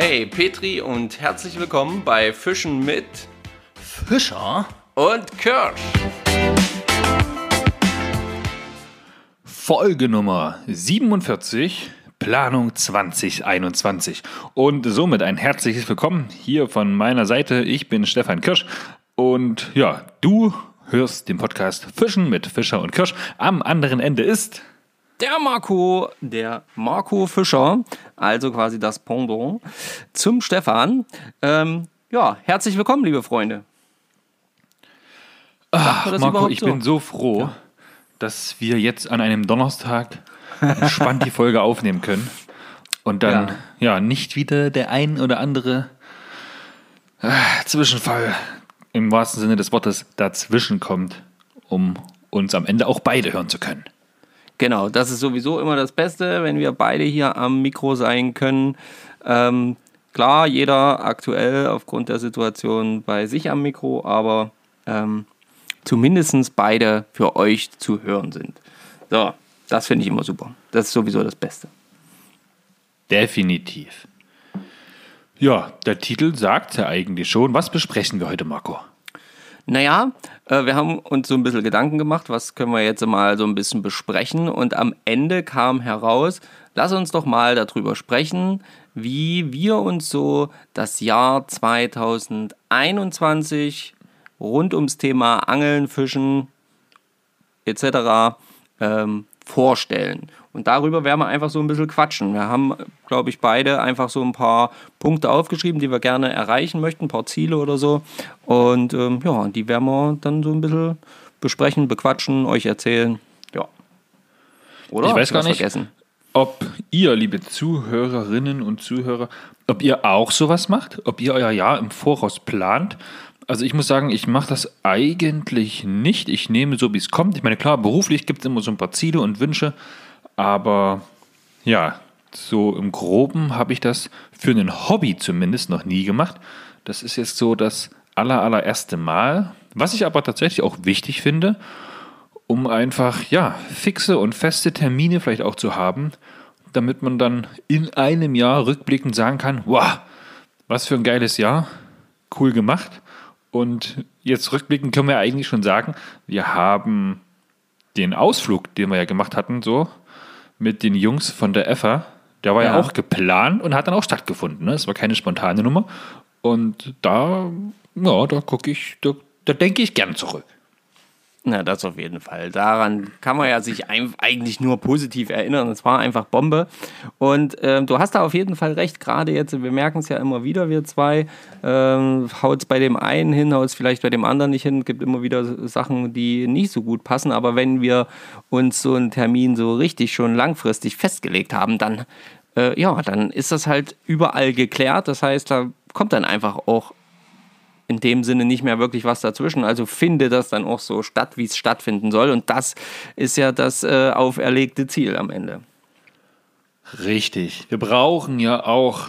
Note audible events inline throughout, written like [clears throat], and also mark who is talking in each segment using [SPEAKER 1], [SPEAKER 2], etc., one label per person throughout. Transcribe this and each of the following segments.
[SPEAKER 1] Hey Petri und herzlich willkommen bei Fischen mit
[SPEAKER 2] Fischer
[SPEAKER 1] und Kirsch.
[SPEAKER 2] Folge Nummer 47, Planung 2021. Und somit ein herzliches Willkommen hier von meiner Seite. Ich bin Stefan Kirsch und ja, du hörst den Podcast Fischen mit Fischer und Kirsch. Am anderen Ende ist
[SPEAKER 1] der Marco, der Marco Fischer, also quasi das Pendant zum Stefan. Ähm, ja, herzlich willkommen, liebe Freunde.
[SPEAKER 2] Ach, Marco, ich so? bin so froh, ja. dass wir jetzt an einem Donnerstag entspannt die Folge aufnehmen können und dann [laughs] ja, ja nicht wieder der ein oder andere äh, Zwischenfall im wahrsten Sinne des Wortes dazwischen kommt, um uns am Ende auch beide hören zu können.
[SPEAKER 1] Genau, das ist sowieso immer das Beste, wenn wir beide hier am Mikro sein können. Ähm, klar, jeder aktuell aufgrund der Situation bei sich am Mikro, aber ähm, zumindest beide für euch zu hören sind. So, das finde ich immer super. Das ist sowieso das Beste.
[SPEAKER 2] Definitiv. Ja, der Titel sagt ja eigentlich schon. Was besprechen wir heute, Marco?
[SPEAKER 1] Naja, wir haben uns so ein bisschen Gedanken gemacht, was können wir jetzt mal so ein bisschen besprechen. Und am Ende kam heraus, lass uns doch mal darüber sprechen, wie wir uns so das Jahr 2021 rund ums Thema Angeln, Fischen etc. Ähm, vorstellen. Und darüber werden wir einfach so ein bisschen quatschen. Wir haben, glaube ich, beide einfach so ein paar Punkte aufgeschrieben, die wir gerne erreichen möchten, ein paar Ziele oder so. Und ähm, ja, die werden wir dann so ein bisschen besprechen, bequatschen, euch erzählen. Ja.
[SPEAKER 2] Oder? Ich weiß gar nicht, vergessen? ob ihr, liebe Zuhörerinnen und Zuhörer, ob ihr auch sowas macht, ob ihr euer Jahr im Voraus plant. Also ich muss sagen, ich mache das eigentlich nicht. Ich nehme so, wie es kommt. Ich meine, klar, beruflich gibt es immer so ein paar Ziele und Wünsche, aber ja, so im Groben habe ich das für ein Hobby zumindest noch nie gemacht. Das ist jetzt so das aller, allererste Mal. Was ich aber tatsächlich auch wichtig finde, um einfach, ja, fixe und feste Termine vielleicht auch zu haben, damit man dann in einem Jahr rückblickend sagen kann, wow, was für ein geiles Jahr, cool gemacht. Und jetzt rückblickend können wir eigentlich schon sagen, wir haben den Ausflug, den wir ja gemacht hatten, so mit den Jungs von der EFA, der war ja, ja auch geplant und hat dann auch stattgefunden. Ne? Es war keine spontane Nummer. Und da, ja, da gucke ich, da, da denke ich gern zurück.
[SPEAKER 1] Na, das auf jeden Fall. Daran kann man ja sich eigentlich nur positiv erinnern. Es war einfach Bombe. Und äh, du hast da auf jeden Fall recht. Gerade jetzt, wir merken es ja immer wieder, wir zwei. Ähm, haut es bei dem einen hin, haut es vielleicht bei dem anderen nicht hin. Es gibt immer wieder Sachen, die nicht so gut passen. Aber wenn wir uns so einen Termin so richtig schon langfristig festgelegt haben, dann, äh, ja, dann ist das halt überall geklärt. Das heißt, da kommt dann einfach auch in dem Sinne nicht mehr wirklich was dazwischen. Also finde das dann auch so statt, wie es stattfinden soll. Und das ist ja das äh, auferlegte Ziel am Ende.
[SPEAKER 2] Richtig. Wir brauchen ja auch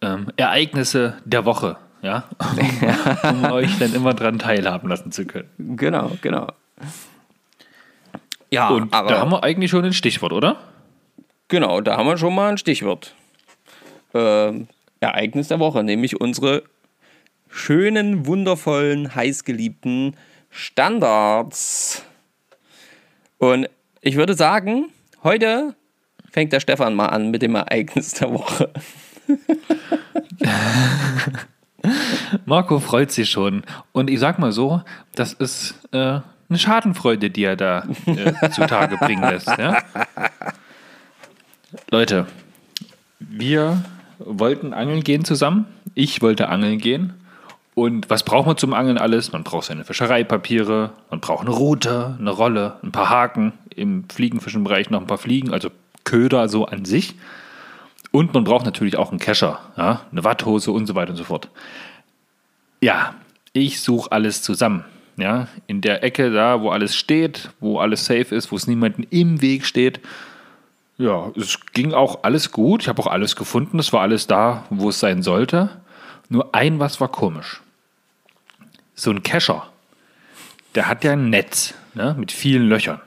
[SPEAKER 2] ähm, Ereignisse der Woche, ja, um, [laughs] um euch dann immer dran teilhaben lassen zu können.
[SPEAKER 1] Genau, genau.
[SPEAKER 2] Ja, und aber, da haben wir eigentlich schon ein Stichwort, oder?
[SPEAKER 1] Genau, da haben wir schon mal ein Stichwort. Ähm, Ereignis der Woche, nämlich unsere schönen, wundervollen, heißgeliebten Standards. Und ich würde sagen, heute fängt der Stefan mal an mit dem Ereignis der Woche. [laughs]
[SPEAKER 2] Marco freut sich schon. Und ich sag mal so, das ist äh, eine Schadenfreude, die er da äh, [laughs] zutage bringen lässt. Ja? Leute, wir wollten angeln gehen zusammen. Ich wollte angeln gehen. Und was braucht man zum Angeln alles? Man braucht seine Fischereipapiere, man braucht eine Route, eine Rolle, ein paar Haken, im Fliegenfischenbereich noch ein paar Fliegen, also Köder so an sich. Und man braucht natürlich auch einen Kescher, ja, eine Watthose und so weiter und so fort. Ja, ich suche alles zusammen. Ja, in der Ecke da, wo alles steht, wo alles safe ist, wo es niemanden im Weg steht. Ja, es ging auch alles gut. Ich habe auch alles gefunden. Es war alles da, wo es sein sollte. Nur ein was war komisch. So ein Kescher, der hat ja ein Netz ne, mit vielen Löchern.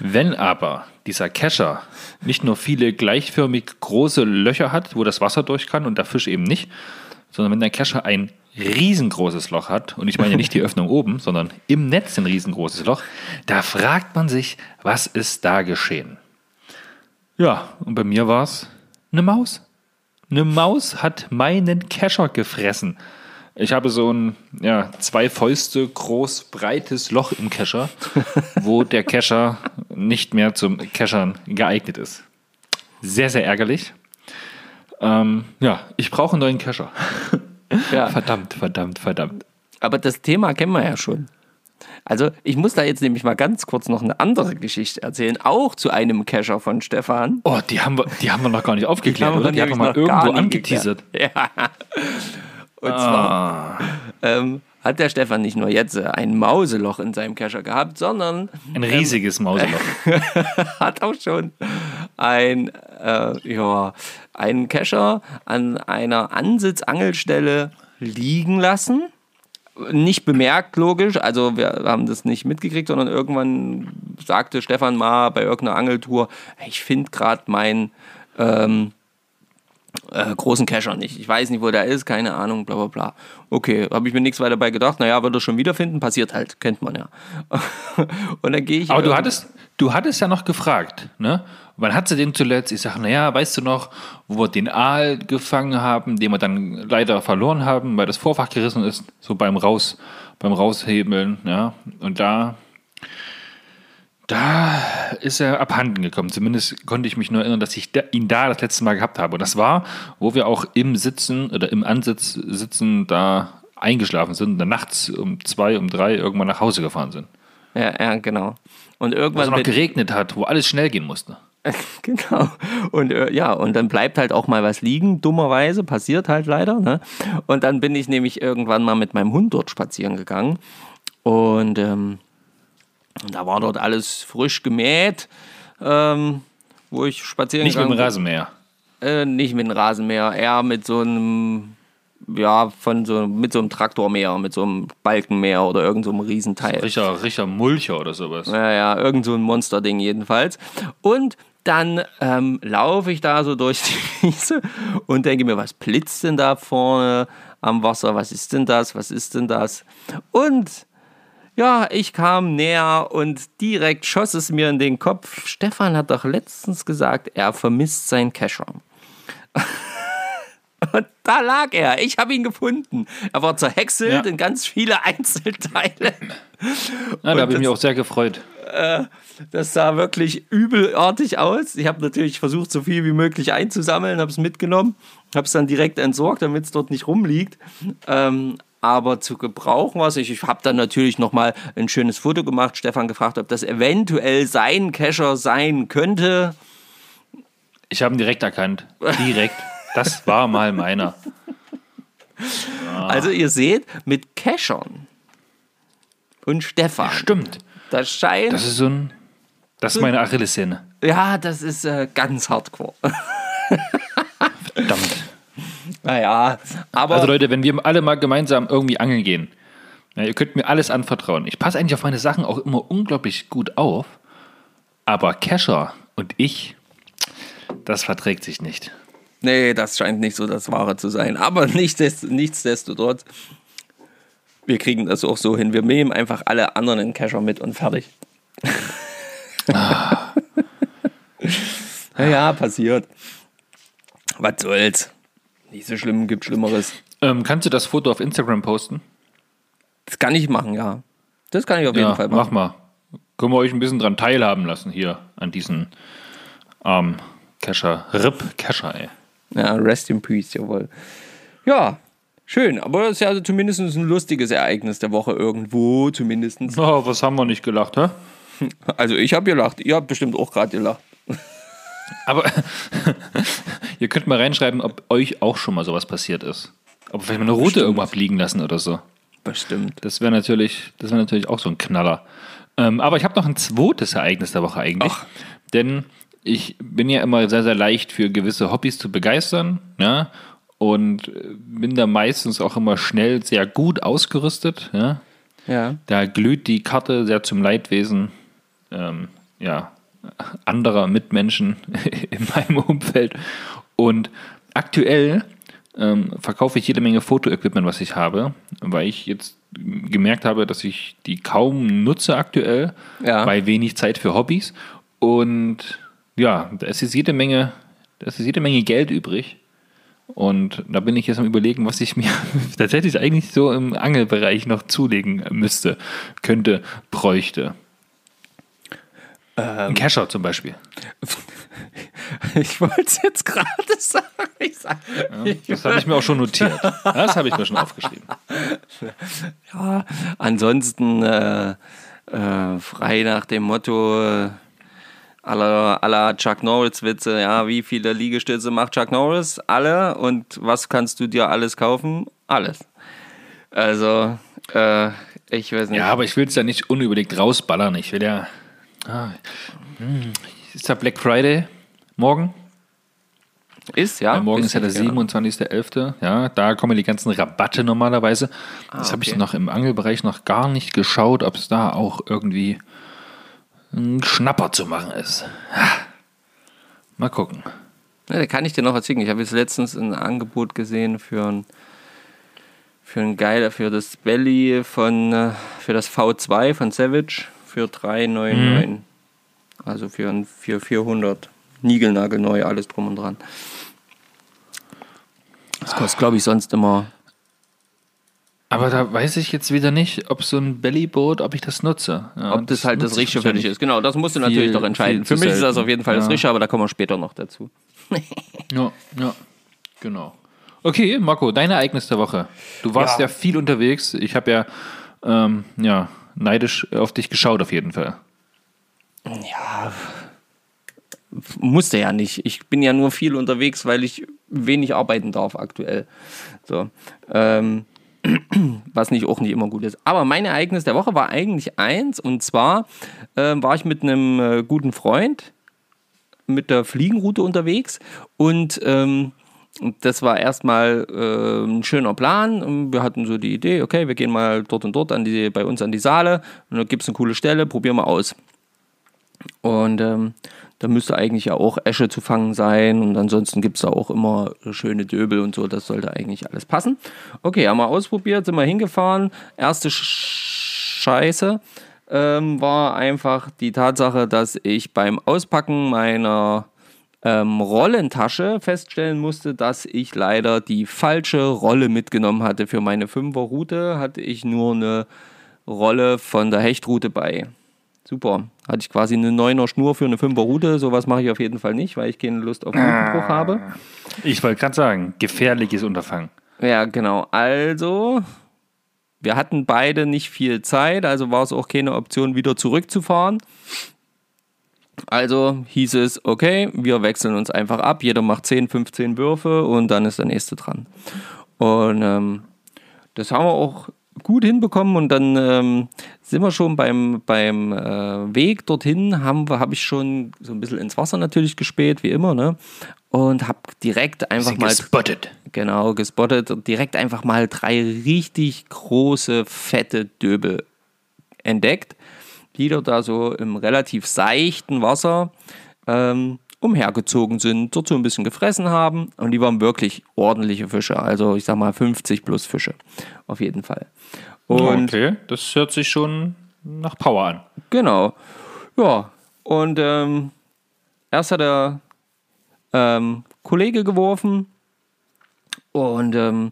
[SPEAKER 2] Wenn aber dieser Kescher nicht nur viele gleichförmig große Löcher hat, wo das Wasser durch kann und der Fisch eben nicht, sondern wenn dein Kescher ein riesengroßes Loch hat, und ich meine nicht die [laughs] Öffnung oben, sondern im Netz ein riesengroßes Loch, da fragt man sich, was ist da geschehen? Ja, und bei mir war es eine Maus. Eine Maus hat meinen Kescher gefressen. Ich habe so ein ja, zwei Fäuste groß, breites Loch im Kescher, [laughs] wo der Kescher nicht mehr zum Keschern geeignet ist. Sehr, sehr ärgerlich. Ähm, ja, ich brauche einen neuen Kescher. Ja. [laughs] verdammt, verdammt, verdammt.
[SPEAKER 1] Aber das Thema kennen wir ja schon. Also ich muss da jetzt nämlich mal ganz kurz noch eine andere Geschichte erzählen, auch zu einem Cacher von Stefan.
[SPEAKER 2] Oh, die haben wir, die haben wir noch gar nicht aufgeklärt, die oder? Die haben wir mal irgendwo angeteasert. Ja.
[SPEAKER 1] Und ah. zwar ähm, hat der Stefan nicht nur jetzt ein Mauseloch in seinem Cacher gehabt, sondern
[SPEAKER 2] ein riesiges ähm, Mauseloch. [laughs]
[SPEAKER 1] hat auch schon ein äh, ja einen Cacher an einer Ansitzangelstelle liegen lassen nicht bemerkt, logisch. Also wir haben das nicht mitgekriegt, sondern irgendwann sagte Stefan mal bei irgendeiner Angeltour, ich finde gerade meinen ähm, äh, großen Cacher nicht. Ich weiß nicht, wo der ist, keine Ahnung, bla bla bla. Okay, habe ich mir nichts weiter dabei gedacht. Naja, wird er schon wiederfinden, passiert halt, kennt man ja. [laughs]
[SPEAKER 2] Und dann gehe ich. Aber du hattest, du hattest ja noch gefragt, ne? Wann hat sie den zuletzt? Ich sage, naja, weißt du noch, wo wir den Aal gefangen haben, den wir dann leider verloren haben, weil das Vorfach gerissen ist, so beim Raus, beim Raushebeln, ja. Und da, da ist er abhanden gekommen. Zumindest konnte ich mich nur erinnern, dass ich ihn da das letzte Mal gehabt habe. Und das war, wo wir auch im Sitzen oder im Ansitz sitzen da eingeschlafen sind und dann nachts um zwei, um drei irgendwann nach Hause gefahren sind.
[SPEAKER 1] Ja, ja, genau. Und irgendwann.
[SPEAKER 2] Wo es noch geregnet hat, wo alles schnell gehen musste. [laughs]
[SPEAKER 1] genau. Und äh, ja, und dann bleibt halt auch mal was liegen, dummerweise, passiert halt leider. Ne? Und dann bin ich nämlich irgendwann mal mit meinem Hund dort spazieren gegangen. Und ähm, da war dort alles frisch gemäht, ähm, wo ich spazieren
[SPEAKER 2] Nicht mit dem Rasenmäher.
[SPEAKER 1] Äh, nicht mit dem Rasenmäher, eher mit so einem, ja, von so, mit so einem Traktormäher, mit so einem Balkenmäher oder irgend so einem Riesenteil.
[SPEAKER 2] Richer, Richer Mulcher oder sowas.
[SPEAKER 1] Ja, ja, irgend so ein Monsterding jedenfalls. Und dann ähm, laufe ich da so durch die [laughs] Wiese und denke mir, was blitzt denn da vorne am Wasser? Was ist denn das? Was ist denn das? Und ja, ich kam näher und direkt schoss es mir in den Kopf. Stefan hat doch letztens gesagt, er vermisst sein Kescher. [laughs] Und da lag er. Ich habe ihn gefunden. Er war zerhäckselt ja. in ganz viele [laughs] Einzelteile.
[SPEAKER 2] Ja, da habe ich mich auch sehr gefreut.
[SPEAKER 1] Äh, das sah wirklich übelartig aus. Ich habe natürlich versucht, so viel wie möglich einzusammeln, habe es mitgenommen, habe es dann direkt entsorgt, damit es dort nicht rumliegt. Ähm, aber zu gebrauchen was. Ich, ich habe dann natürlich nochmal ein schönes Foto gemacht, Stefan gefragt, ob das eventuell sein Kescher sein könnte.
[SPEAKER 2] Ich habe ihn direkt erkannt. Direkt. Das war mal meiner.
[SPEAKER 1] Also ihr seht, mit Keschern und Stefan.
[SPEAKER 2] Stimmt.
[SPEAKER 1] Das scheint.
[SPEAKER 2] Das ist so ein. Das ist meine Achillessehne.
[SPEAKER 1] Ja, das ist äh, ganz hardcore.
[SPEAKER 2] Verdammt.
[SPEAKER 1] Naja, aber.
[SPEAKER 2] Also Leute, wenn wir alle mal gemeinsam irgendwie angeln gehen, ja, ihr könnt mir alles anvertrauen. Ich passe eigentlich auf meine Sachen auch immer unglaublich gut auf. Aber Kescher und ich, das verträgt sich nicht.
[SPEAKER 1] Nee, das scheint nicht so das Wahre zu sein. Aber [laughs] nichtsdestotrotz, wir kriegen das auch so hin. Wir nehmen einfach alle anderen in Cacher mit und fertig. Ah. [laughs] ja, passiert. Was soll's. Nicht so schlimm, gibt Schlimmeres.
[SPEAKER 2] Ähm, kannst du das Foto auf Instagram posten?
[SPEAKER 1] Das kann ich machen, ja. Das kann ich auf jeden ja, Fall machen.
[SPEAKER 2] Mach mal. Können wir euch ein bisschen dran teilhaben lassen hier an diesen ähm, Kescher. Rip Kescher, ey.
[SPEAKER 1] Ja, rest in peace, jawohl. Ja, schön. Aber das ist ja also zumindest ein lustiges Ereignis der Woche irgendwo, zumindest.
[SPEAKER 2] Oh, was haben wir nicht gelacht, hä?
[SPEAKER 1] Also ich habe gelacht. Ihr habt bestimmt auch gerade gelacht.
[SPEAKER 2] Aber [laughs] ihr könnt mal reinschreiben, ob euch auch schon mal sowas passiert ist. Ob vielleicht mal eine Route irgendwo abliegen lassen oder so.
[SPEAKER 1] Bestimmt.
[SPEAKER 2] Das wäre natürlich, das natürlich auch so ein Knaller. Ähm, aber ich habe noch ein zweites Ereignis der Woche eigentlich. Ach. Denn ich bin ja immer sehr, sehr leicht für gewisse Hobbys zu begeistern. Ja? Und bin da meistens auch immer schnell sehr gut ausgerüstet. Ja. ja. Da glüht die Karte sehr zum Leidwesen ähm, ja, anderer Mitmenschen [laughs] in meinem Umfeld. Und aktuell ähm, verkaufe ich jede Menge Fotoequipment, was ich habe, weil ich jetzt gemerkt habe, dass ich die kaum nutze aktuell, ja. bei wenig Zeit für Hobbys. Und ja, da ist jetzt jede Menge, da ist jede Menge Geld übrig. Und da bin ich jetzt am überlegen, was ich mir [laughs] tatsächlich eigentlich so im Angelbereich noch zulegen müsste, könnte, bräuchte. Ähm, Ein Kescher zum Beispiel. [laughs]
[SPEAKER 1] Ich wollte es jetzt gerade sagen. Sag,
[SPEAKER 2] ja, das habe ich mir auch schon notiert. Das habe ich mir schon aufgeschrieben. [laughs]
[SPEAKER 1] Ja, ansonsten äh, äh, frei nach dem Motto aller, aller Chuck Norris-Witze. Ja, wie viele Liegestütze macht Chuck Norris? Alle. Und was kannst du dir alles kaufen? Alles. Also, äh, ich weiß nicht.
[SPEAKER 2] Ja, aber ich will es ja nicht unüberlegt rausballern. Ich will ja. Ah, hm, ist da Black Friday morgen?
[SPEAKER 1] Ist, ja.
[SPEAKER 2] ja morgen ist ja der 27.11. Ja, da kommen die ganzen Rabatte normalerweise. Ah, das habe okay. ich noch im Angelbereich noch gar nicht geschaut, ob es da auch irgendwie ein Schnapper zu machen ist. Mal gucken.
[SPEAKER 1] Ja, da kann ich dir noch erzählen. Ich habe jetzt letztens ein Angebot gesehen für ein, für ein geiler, für das Belly von, äh, für das V2 von Savage für 399. Mhm. Also für, ein, für 400. Niegelnagelneu, alles drum und dran. Das kostet, glaube ich, sonst immer
[SPEAKER 2] aber da weiß ich jetzt wieder nicht, ob so ein Bellyboot, ob ich das nutze.
[SPEAKER 1] Ja, ob das, das halt das Richtige für dich ist. Genau, das musst du viel, natürlich doch entscheiden. Für mich ist das auf jeden Fall ja. das Richtige, aber da kommen wir später noch dazu. [laughs]
[SPEAKER 2] ja, ja, genau. Okay, Marco, dein Ereignis der Woche. Du warst ja, ja viel unterwegs. Ich habe ja, ähm, ja neidisch auf dich geschaut, auf jeden Fall.
[SPEAKER 1] Ja, musste ja nicht. Ich bin ja nur viel unterwegs, weil ich wenig arbeiten darf aktuell. So. Ähm, [clears throat] was nicht auch nicht immer gut ist. Aber mein Ereignis der Woche war eigentlich eins und zwar äh, war ich mit einem äh, guten Freund mit der Fliegenroute unterwegs und ähm, das war erstmal äh, ein schöner Plan. Wir hatten so die Idee, okay, wir gehen mal dort und dort an die, bei uns an die Saale und da gibt es eine coole Stelle, probieren wir aus. Und ähm, da müsste eigentlich ja auch Esche zu fangen sein und ansonsten gibt es da auch immer schöne Döbel und so, das sollte eigentlich alles passen. Okay, haben wir ausprobiert, sind wir hingefahren. Erste Scheiße ähm, war einfach die Tatsache, dass ich beim Auspacken meiner ähm, Rollentasche feststellen musste, dass ich leider die falsche Rolle mitgenommen hatte. Für meine 5er Route hatte ich nur eine Rolle von der Hechtroute bei. Super. Hatte ich quasi eine 9er Schnur für eine 5er Route. Sowas mache ich auf jeden Fall nicht, weil ich keine Lust auf Routenbruch habe.
[SPEAKER 2] Ich wollte gerade sagen, gefährliches Unterfangen.
[SPEAKER 1] Ja, genau. Also, wir hatten beide nicht viel Zeit, also war es auch keine Option, wieder zurückzufahren. Also hieß es, okay, wir wechseln uns einfach ab. Jeder macht 10, 15 Würfe und dann ist der nächste dran. Und ähm, das haben wir auch gut hinbekommen und dann ähm, sind wir schon beim, beim äh, Weg dorthin, habe hab ich schon so ein bisschen ins Wasser natürlich gespäht, wie immer, ne? Und habe direkt einfach mal.
[SPEAKER 2] Gespottet.
[SPEAKER 1] Genau, gespottet direkt einfach mal drei richtig große, fette Döbel entdeckt, die dort da so im relativ seichten Wasser ähm, umhergezogen sind, so ein bisschen gefressen haben und die waren wirklich ordentliche Fische. Also ich sag mal 50 plus Fische. Auf jeden Fall.
[SPEAKER 2] Und okay, das hört sich schon nach Power an.
[SPEAKER 1] Genau. Ja, und ähm, erst hat der ähm, Kollege geworfen und ähm,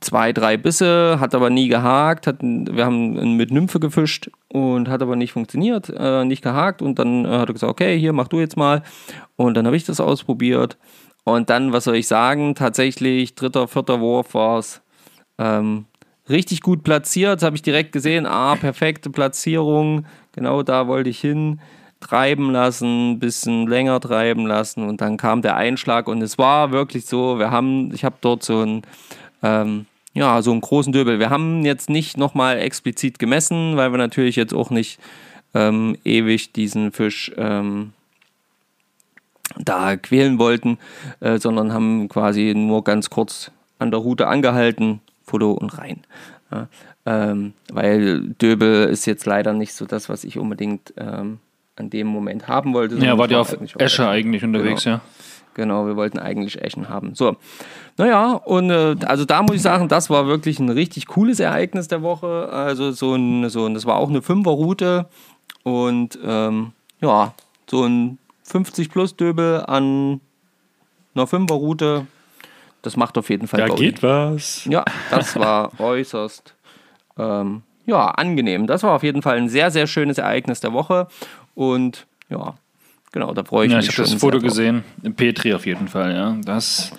[SPEAKER 1] zwei, drei Bisse, hat aber nie gehakt. Hat, wir haben mit Nymphe gefischt und hat aber nicht funktioniert, äh, nicht gehakt. Und dann äh, hat er gesagt, okay, hier mach du jetzt mal. Und dann habe ich das ausprobiert. Und dann, was soll ich sagen, tatsächlich dritter, vierter Wurf war es ähm, richtig gut platziert. Habe ich direkt gesehen, ah, perfekte Platzierung. Genau da wollte ich hin treiben lassen, ein bisschen länger treiben lassen und dann kam der Einschlag und es war wirklich so, wir haben, ich habe dort so ein ähm, ja, so einen großen Döbel. Wir haben jetzt nicht nochmal explizit gemessen, weil wir natürlich jetzt auch nicht ähm, ewig diesen Fisch ähm, da quälen wollten, äh, sondern haben quasi nur ganz kurz an der Route angehalten, Foto und rein. Ja, ähm, weil Döbel ist jetzt leider nicht so das, was ich unbedingt ähm, an dem Moment haben wollte.
[SPEAKER 2] Ja, war ja auf Esche eigentlich unterwegs,
[SPEAKER 1] genau.
[SPEAKER 2] ja.
[SPEAKER 1] Genau, wir wollten eigentlich Eschen haben. So, naja, und äh, also da muss ich sagen, das war wirklich ein richtig cooles Ereignis der Woche. Also so ein, so ein das war auch eine Fünferroute und ähm, ja, so ein 50 plus Döbel an einer Fünferroute. Das macht auf jeden Fall.
[SPEAKER 2] Da geht was.
[SPEAKER 1] Ja, das war [laughs] äußerst ähm, ja, angenehm. Das war auf jeden Fall ein sehr, sehr schönes Ereignis der Woche. Und ja, genau, da freue ich
[SPEAKER 2] ja,
[SPEAKER 1] mich.
[SPEAKER 2] Ich habe das Foto gesehen. Petri auf jeden Fall, ja. Das.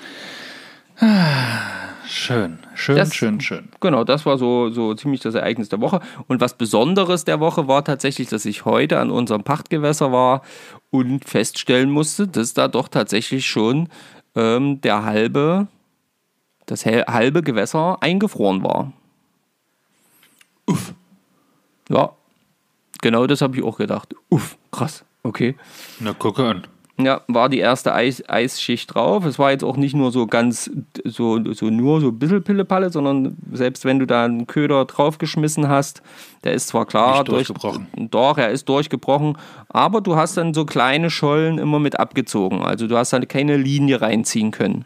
[SPEAKER 2] Schön, schön, das, schön, schön.
[SPEAKER 1] Genau, das war so, so ziemlich das Ereignis der Woche. Und was Besonderes der Woche war tatsächlich, dass ich heute an unserem Pachtgewässer war und feststellen musste, dass da doch tatsächlich schon ähm, der halbe, das halbe Gewässer eingefroren war.
[SPEAKER 2] Uff.
[SPEAKER 1] Ja, genau das habe ich auch gedacht. Uff, krass. Okay.
[SPEAKER 2] Na, gucke an.
[SPEAKER 1] Ja, war die erste Eis Eisschicht drauf. Es war jetzt auch nicht nur so ganz, so, so nur so ein bisschen Pillepalle, sondern selbst wenn du da einen Köder draufgeschmissen hast, der ist zwar klar
[SPEAKER 2] nicht durchgebrochen.
[SPEAKER 1] Durch, doch, er ist durchgebrochen, aber du hast dann so kleine Schollen immer mit abgezogen. Also du hast dann keine Linie reinziehen können.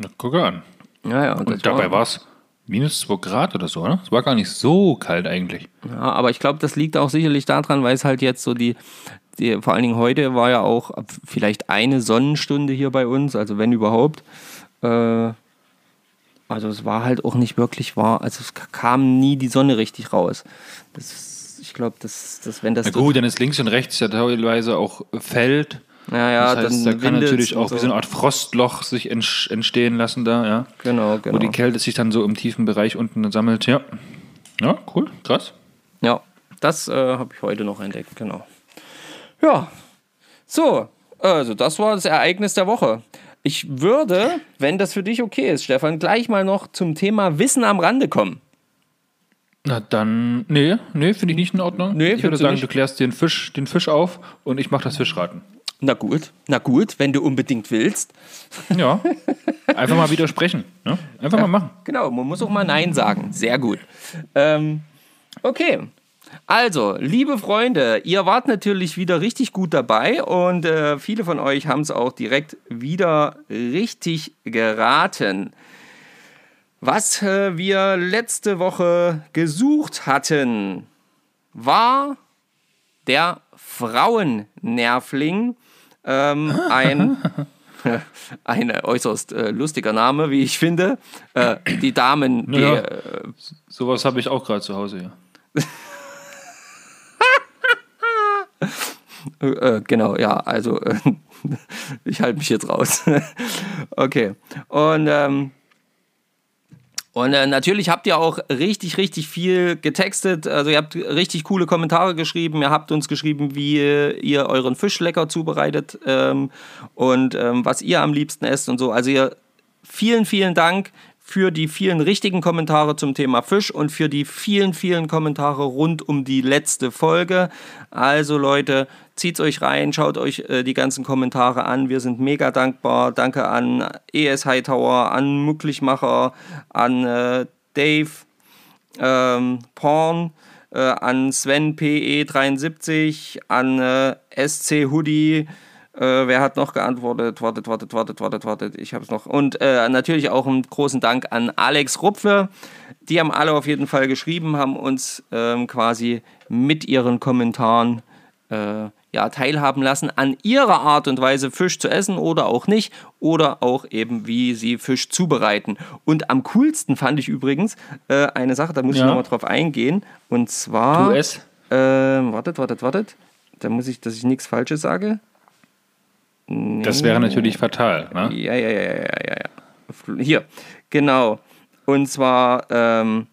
[SPEAKER 2] Na, gucke an.
[SPEAKER 1] Ja, ja.
[SPEAKER 2] Und, und dabei war es minus 2 Grad oder so, ne? Es war gar nicht so kalt eigentlich.
[SPEAKER 1] Ja, aber ich glaube, das liegt auch sicherlich daran, weil es halt jetzt so die, die, vor allen Dingen heute war ja auch vielleicht eine Sonnenstunde hier bei uns, also wenn überhaupt. Äh, also es war halt auch nicht wirklich wahr, also es kam nie die Sonne richtig raus. Das, ich glaube, dass, dass wenn das.
[SPEAKER 2] Na gut, dann ist links und rechts ja teilweise auch Feld.
[SPEAKER 1] Ja, ja,
[SPEAKER 2] das heißt, da kann natürlich auch so. wie so eine Art Frostloch sich entstehen lassen da, ja.
[SPEAKER 1] Genau, genau.
[SPEAKER 2] Wo die Kälte sich dann so im tiefen Bereich unten sammelt, ja. Ja, cool, krass.
[SPEAKER 1] Ja, das äh, habe ich heute noch entdeckt, genau. Ja, so, also das war das Ereignis der Woche. Ich würde, wenn das für dich okay ist, Stefan, gleich mal noch zum Thema Wissen am Rande kommen.
[SPEAKER 2] Na dann, nee, nee, finde ich nicht in Ordnung. Nee, ich würde sagen, du, du klärst den Fisch, den Fisch auf und ich mache das Fischraten.
[SPEAKER 1] Na gut, na gut, wenn du unbedingt willst.
[SPEAKER 2] Ja, einfach mal widersprechen. Ne? Einfach ja, mal machen.
[SPEAKER 1] Genau, man muss auch mal Nein sagen. Sehr gut. Ähm, okay, also, liebe Freunde, ihr wart natürlich wieder richtig gut dabei und äh, viele von euch haben es auch direkt wieder richtig geraten. Was äh, wir letzte Woche gesucht hatten, war der Frauennervling. Ähm, ein, [laughs] ein äußerst äh, lustiger Name, wie ich finde. Äh, die Damen.
[SPEAKER 2] Naja,
[SPEAKER 1] die,
[SPEAKER 2] äh, sowas habe ich auch gerade zu Hause, ja. [laughs]
[SPEAKER 1] Äh, genau, ja, also [laughs] ich halte mich jetzt raus. okay. Und, ähm, und äh, natürlich habt ihr auch richtig, richtig viel getextet. Also ihr habt richtig coole Kommentare geschrieben. Ihr habt uns geschrieben, wie ihr euren Fisch lecker zubereitet ähm, und ähm, was ihr am liebsten esst und so. Also ihr, vielen, vielen Dank für die vielen richtigen Kommentare zum Thema Fisch und für die vielen, vielen Kommentare rund um die letzte Folge. Also Leute, zieht euch rein, schaut euch äh, die ganzen Kommentare an. Wir sind mega dankbar. Danke an ES Hightower, an Mucklichmacher, an äh, Dave, ähm, Porn, äh, an Sven PE73, an äh, SC Hoodie, äh, wer hat noch geantwortet? Wartet, wartet, wartet, wartet, wartet. Ich habe es noch. Und äh, natürlich auch einen großen Dank an Alex Rupfle. Die haben alle auf jeden Fall geschrieben, haben uns ähm, quasi mit ihren Kommentaren äh, ja, teilhaben lassen an ihrer Art und Weise Fisch zu essen oder auch nicht oder auch eben wie sie Fisch zubereiten. Und am coolsten fand ich übrigens äh, eine Sache, da muss ja. ich nochmal drauf eingehen und zwar.
[SPEAKER 2] Du es?
[SPEAKER 1] Äh, wartet, wartet, wartet. Da muss ich, dass ich nichts Falsches sage.
[SPEAKER 2] Das wäre natürlich fatal. Ne?
[SPEAKER 1] Ja, ja, ja, ja, ja, ja. Hier, genau. Und zwar ähm,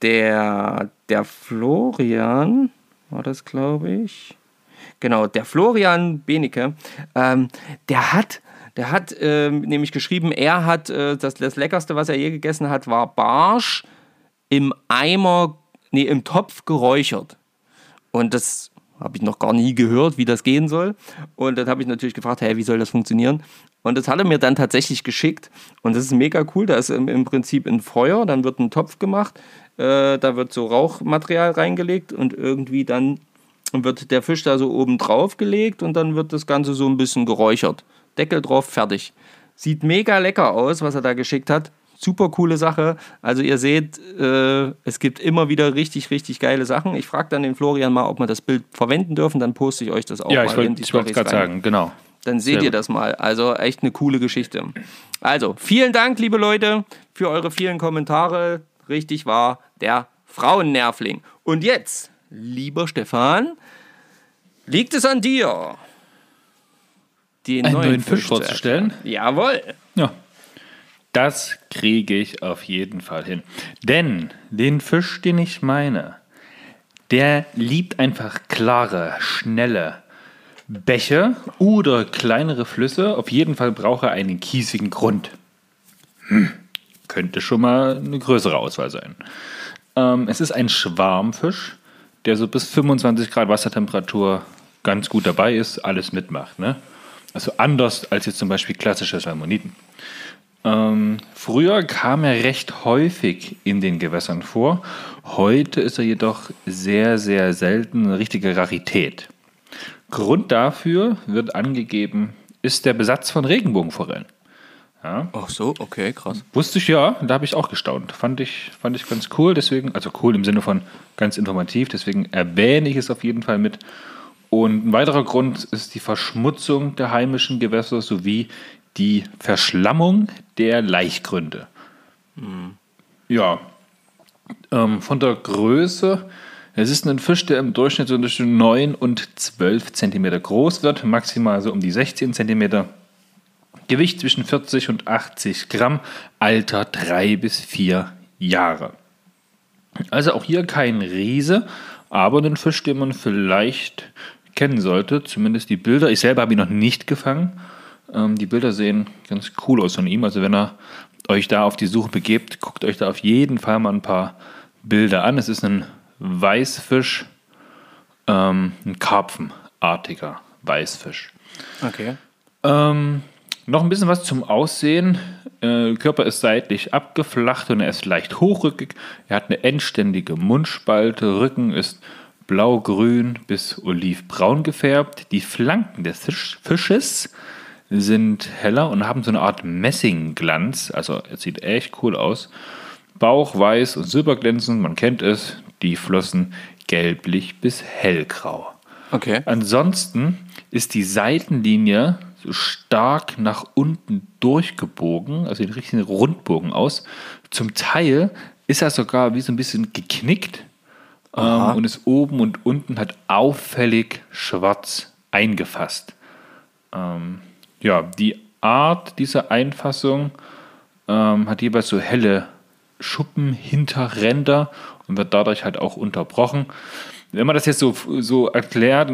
[SPEAKER 1] der, der Florian, war das, glaube ich. Genau, der Florian Benecke, ähm, der hat, der hat ähm, nämlich geschrieben, er hat äh, das, das Leckerste, was er je gegessen hat, war Barsch im Eimer, nee, im Topf geräuchert. Und das habe ich noch gar nie gehört, wie das gehen soll. Und dann habe ich natürlich gefragt, hey, wie soll das funktionieren? Und das hat er mir dann tatsächlich geschickt. Und das ist mega cool. Da ist im, Prinzip ein Feuer, dann wird ein Topf gemacht, äh, da wird so Rauchmaterial reingelegt und irgendwie dann wird der Fisch da so oben drauf gelegt und dann wird das Ganze so ein bisschen geräuchert. Deckel drauf, fertig. Sieht mega lecker aus, was er da geschickt hat. Super coole Sache. Also ihr seht, äh, es gibt immer wieder richtig, richtig geile Sachen. Ich frage dann den Florian mal, ob wir das Bild verwenden dürfen. Dann poste ich euch das auch
[SPEAKER 2] ja,
[SPEAKER 1] mal
[SPEAKER 2] wollt, in die Ich wollte es gerade sagen, genau.
[SPEAKER 1] Dann seht Sehr ihr das mal. Also echt eine coole Geschichte. Also, vielen Dank, liebe Leute, für eure vielen Kommentare. Richtig war der Frauennervling. Und jetzt, lieber Stefan, liegt es an dir,
[SPEAKER 2] den einen neuen, neuen Fisch, Fisch vorzustellen.
[SPEAKER 1] Jawohl.
[SPEAKER 2] Ja. Das kriege ich auf jeden Fall hin. Denn den Fisch, den ich meine, der liebt einfach klare, schnelle Bäche oder kleinere Flüsse. Auf jeden Fall braucht er einen kiesigen Grund. Hm. Könnte schon mal eine größere Auswahl sein. Ähm, es ist ein Schwarmfisch, der so bis 25 Grad Wassertemperatur ganz gut dabei ist, alles mitmacht. Ne? Also anders als jetzt zum Beispiel klassische Salmoniden. Ähm, früher kam er recht häufig in den Gewässern vor. Heute ist er jedoch sehr, sehr selten eine richtige Rarität. Grund dafür wird angegeben, ist der Besatz von Regenbogenforellen.
[SPEAKER 1] Ja. Ach so, okay, krass.
[SPEAKER 2] Wusste ich ja, da habe ich auch gestaunt. Fand ich, fand ich ganz cool, deswegen, also cool im Sinne von ganz informativ, deswegen erwähne ich es auf jeden Fall mit. Und ein weiterer Grund ist die Verschmutzung der heimischen Gewässer sowie die Verschlammung der Laichgründe. Mhm. Ja, ähm, von der Größe, es ist ein Fisch, der im Durchschnitt so zwischen 9 und 12 cm groß wird, maximal so um die 16 cm. Gewicht zwischen 40 und 80 Gramm, Alter 3 bis 4 Jahre. Also auch hier kein Riese, aber ein Fisch, den man vielleicht kennen sollte. Zumindest die Bilder. Ich selber habe ihn noch nicht gefangen. Ähm, die Bilder sehen ganz cool aus von ihm. Also wenn ihr euch da auf die Suche begebt, guckt euch da auf jeden Fall mal ein paar Bilder an. Es ist ein Weißfisch, ähm, ein Karpfenartiger Weißfisch.
[SPEAKER 1] Okay.
[SPEAKER 2] Ähm, noch ein bisschen was zum Aussehen. Äh, Körper ist seitlich abgeflacht und er ist leicht hochrückig. Er hat eine endständige Mundspalte. Rücken ist blau-grün bis olivbraun gefärbt. Die Flanken des Fisches sind heller und haben so eine Art Messingglanz. Also es sieht echt cool aus. Bauch weiß und silberglänzend, man kennt es. Die Flossen gelblich bis hellgrau.
[SPEAKER 1] Okay.
[SPEAKER 2] Ansonsten ist die Seitenlinie so stark nach unten durchgebogen, also den richtigen Rundbogen aus. Zum Teil ist er sogar wie so ein bisschen geknickt ähm, und ist oben und unten halt auffällig schwarz eingefasst. Ähm, ja, die Art dieser Einfassung ähm, hat jeweils so helle Schuppenhinterränder und wird dadurch halt auch unterbrochen. Wenn man das jetzt so, so erklärt,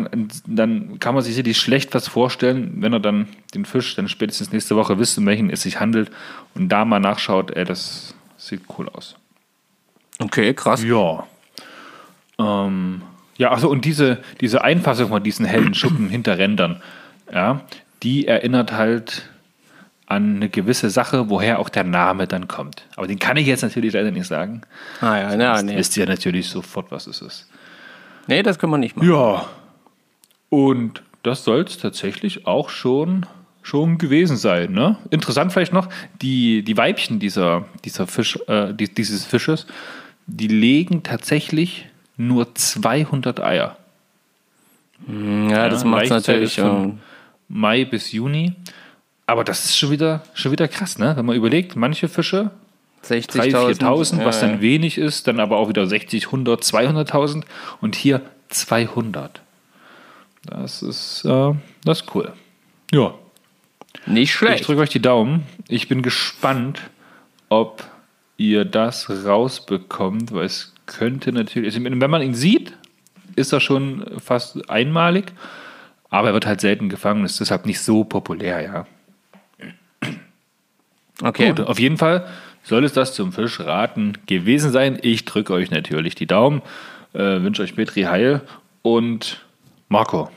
[SPEAKER 2] dann kann man sich sicherlich schlecht was vorstellen, wenn er dann den Fisch dann spätestens nächste Woche wisst, um welchen es sich handelt und da mal nachschaut, ey, das sieht cool aus.
[SPEAKER 1] Okay, krass.
[SPEAKER 2] Ja. Ähm, ja, also und diese, diese Einfassung von diesen hellen Schuppen hinter Rändern, ja, die erinnert halt an eine gewisse Sache, woher auch der Name dann kommt. Aber den kann ich jetzt natürlich leider nicht sagen.
[SPEAKER 1] Ah ja, ja,
[SPEAKER 2] nee. Wisst ihr natürlich sofort, was es ist.
[SPEAKER 1] Nee, das können wir nicht machen.
[SPEAKER 2] Ja. Und das soll es tatsächlich auch schon, schon gewesen sein. Ne? Interessant vielleicht noch, die, die Weibchen dieser, dieser Fisch, äh, dieses Fisches, die legen tatsächlich nur 200 Eier.
[SPEAKER 1] Hm, ja, das ja, macht natürlich
[SPEAKER 2] von Mai bis Juni. Aber das ist schon wieder, schon wieder krass, ne? Wenn man überlegt, manche Fische
[SPEAKER 1] 60.000,
[SPEAKER 2] 4.000, was dann wenig ist, dann aber auch wieder 60, 100, 200.000 und hier 200. Das ist, äh, das ist cool. Ja.
[SPEAKER 1] Nicht schlecht.
[SPEAKER 2] Ich drücke euch die Daumen. Ich bin gespannt, ob ihr das rausbekommt, weil es könnte natürlich, also wenn man ihn sieht, ist er schon fast einmalig, aber er wird halt selten gefangen, ist deshalb nicht so populär, ja. Okay. Gut, auf jeden Fall soll es das zum Fischraten gewesen sein. Ich drücke euch natürlich die Daumen, äh, wünsche euch Petri Heil und Marco.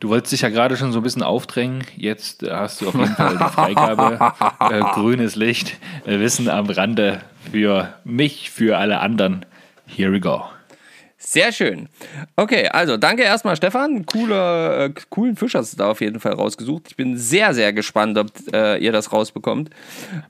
[SPEAKER 2] Du wolltest dich ja gerade schon so ein bisschen aufdrängen. Jetzt hast du auf jeden Fall die Freigabe. [laughs] äh, grünes Licht. Wissen am Rande für mich, für alle anderen. Here we go.
[SPEAKER 1] Sehr schön. Okay, also danke erstmal, Stefan. Cooler, äh, coolen Fisch hast du da auf jeden Fall rausgesucht. Ich bin sehr, sehr gespannt, ob äh, ihr das rausbekommt.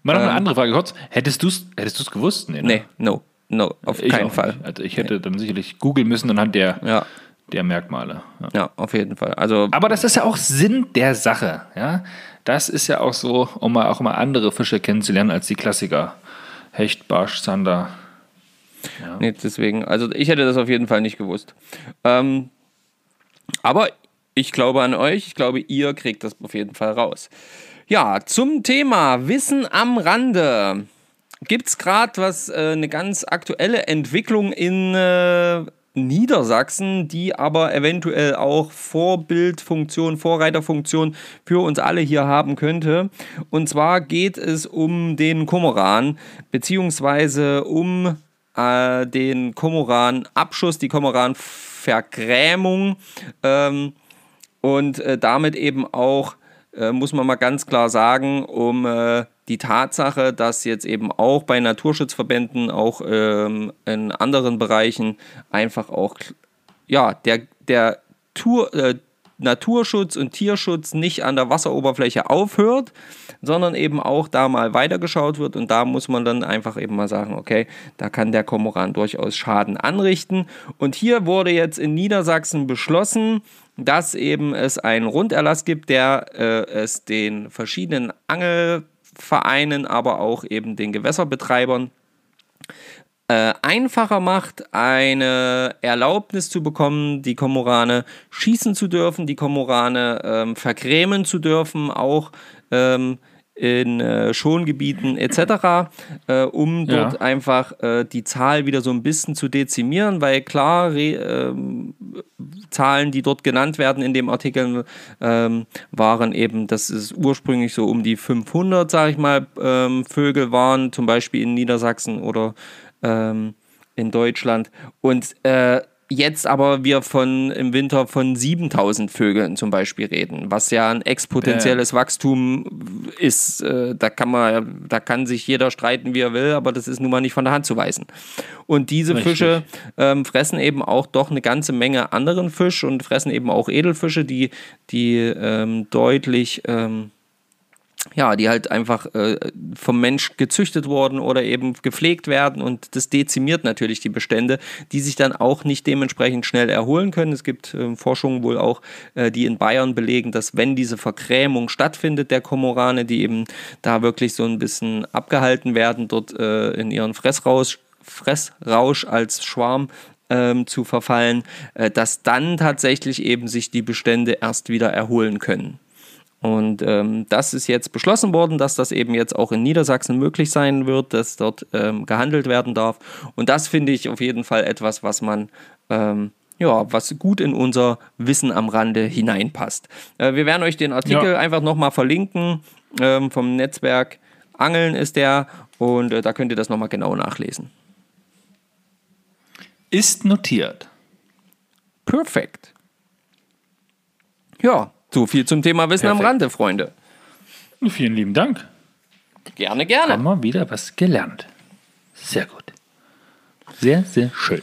[SPEAKER 2] Mal noch eine ähm, andere Frage kurz. Hättest du es hättest gewusst?
[SPEAKER 1] Nee, ne? nee, no. No, auf ich keinen Fall.
[SPEAKER 2] Also ich hätte nee. dann sicherlich googeln müssen anhand der, ja. der Merkmale.
[SPEAKER 1] Ja. ja. auf jeden Fall. Also,
[SPEAKER 2] Aber das ist ja auch Sinn der Sache. Ja? Das ist ja auch so, um mal auch mal andere Fische kennenzulernen als die Klassiker. Hecht, Barsch, Zander.
[SPEAKER 1] Ja. Nee, deswegen, also ich hätte das auf jeden Fall nicht gewusst. Ähm, aber ich glaube an euch, ich glaube, ihr kriegt das auf jeden Fall raus. Ja, zum Thema Wissen am Rande. Gibt es gerade was, äh, eine ganz aktuelle Entwicklung in äh, Niedersachsen, die aber eventuell auch Vorbildfunktion, Vorreiterfunktion für uns alle hier haben könnte. Und zwar geht es um den Komoran, beziehungsweise um äh, den Komoran-Abschuss, die Komoran-Vergrämung ähm, und äh, damit eben auch, äh, muss man mal ganz klar sagen, um äh, die Tatsache, dass jetzt eben auch bei Naturschutzverbänden, auch ähm, in anderen Bereichen einfach auch, ja, der, der Tour, äh, Naturschutz und Tierschutz nicht an der Wasseroberfläche aufhört, sondern eben auch da mal weitergeschaut wird und da muss man dann einfach eben mal sagen, okay, da kann der Komoran durchaus Schaden anrichten. Und hier wurde jetzt in Niedersachsen beschlossen, dass eben es einen Runderlass gibt, der äh, es den verschiedenen Angelvereinen, aber auch eben den Gewässerbetreibern äh, einfacher macht, eine Erlaubnis zu bekommen, die Komorane schießen zu dürfen, die Komorane ähm, vergrämen zu dürfen, auch ähm, in äh, Schongebieten etc., äh, um dort ja. einfach äh, die Zahl wieder so ein bisschen zu dezimieren, weil klar, ähm, Zahlen, die dort genannt werden in dem Artikel, ähm, waren eben, dass es ursprünglich so um die 500, sage ich mal, ähm, Vögel waren, zum Beispiel in Niedersachsen oder ähm, in Deutschland. Und äh, jetzt aber wir von im Winter von 7000 Vögeln zum Beispiel reden, was ja ein exponentielles äh. Wachstum ist. Äh, da kann man, da kann sich jeder streiten, wie er will, aber das ist nun mal nicht von der Hand zu weisen. Und diese Richtig. Fische ähm, fressen eben auch doch eine ganze Menge anderen Fisch und fressen eben auch Edelfische, die, die ähm, deutlich ähm, ja, die halt einfach äh, vom Mensch gezüchtet wurden oder eben gepflegt werden und das dezimiert natürlich die Bestände, die sich dann auch nicht dementsprechend schnell erholen können. Es gibt äh, Forschungen wohl auch, äh, die in Bayern belegen, dass wenn diese Verkrämung stattfindet der Komorane, die eben da wirklich so ein bisschen abgehalten werden, dort äh, in ihren Fressrausch, Fressrausch als Schwarm ähm, zu verfallen, äh, dass dann tatsächlich eben sich die Bestände erst wieder erholen können. Und ähm, das ist jetzt beschlossen worden, dass das eben jetzt auch in Niedersachsen möglich sein wird, dass dort ähm, gehandelt werden darf. Und das finde ich auf jeden Fall etwas, was man, ähm, ja, was gut in unser Wissen am Rande hineinpasst. Äh, wir werden euch den Artikel ja. einfach nochmal verlinken. Ähm, vom Netzwerk Angeln ist der und äh, da könnt ihr das nochmal genau nachlesen.
[SPEAKER 2] Ist notiert.
[SPEAKER 1] Perfekt. Ja, so viel zum Thema Wissen Perfekt. am Rande, Freunde.
[SPEAKER 2] Vielen lieben Dank.
[SPEAKER 1] Gerne, gerne.
[SPEAKER 2] Haben wir wieder was gelernt. Sehr gut. Sehr, sehr schön.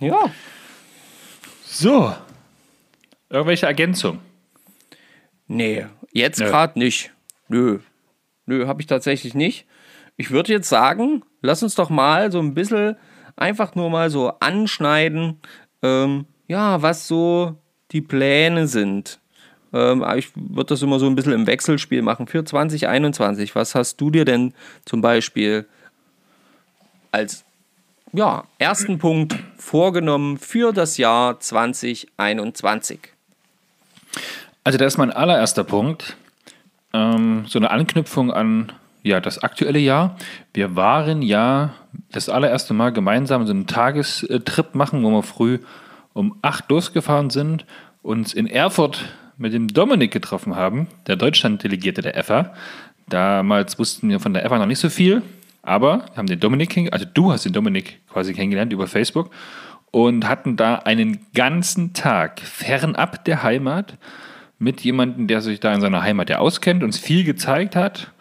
[SPEAKER 1] Ja.
[SPEAKER 2] So. Irgendwelche Ergänzungen?
[SPEAKER 1] Nee, jetzt gerade nicht. Nö. Nö, habe ich tatsächlich nicht. Ich würde jetzt sagen, lass uns doch mal so ein bisschen einfach nur mal so anschneiden, ähm, ja, was so die Pläne sind ähm, ich würde das immer so ein bisschen im Wechselspiel machen. Für 2021, was hast du dir denn zum Beispiel als ja, ersten Punkt vorgenommen für das Jahr 2021?
[SPEAKER 2] Also, das ist mein allererster Punkt. Ähm, so eine Anknüpfung an ja, das aktuelle Jahr. Wir waren ja das allererste Mal gemeinsam so einen Tagestrip machen, wo wir früh um 8 losgefahren sind, uns in Erfurt mit dem Dominik getroffen haben, der Deutschland-Delegierte der EFA. Damals wussten wir von der EFA noch nicht so viel, aber wir haben den Dominik also du hast den Dominik quasi kennengelernt über Facebook und hatten da einen ganzen Tag fernab der Heimat mit jemandem, der sich da in seiner Heimat ja auskennt, uns viel gezeigt hat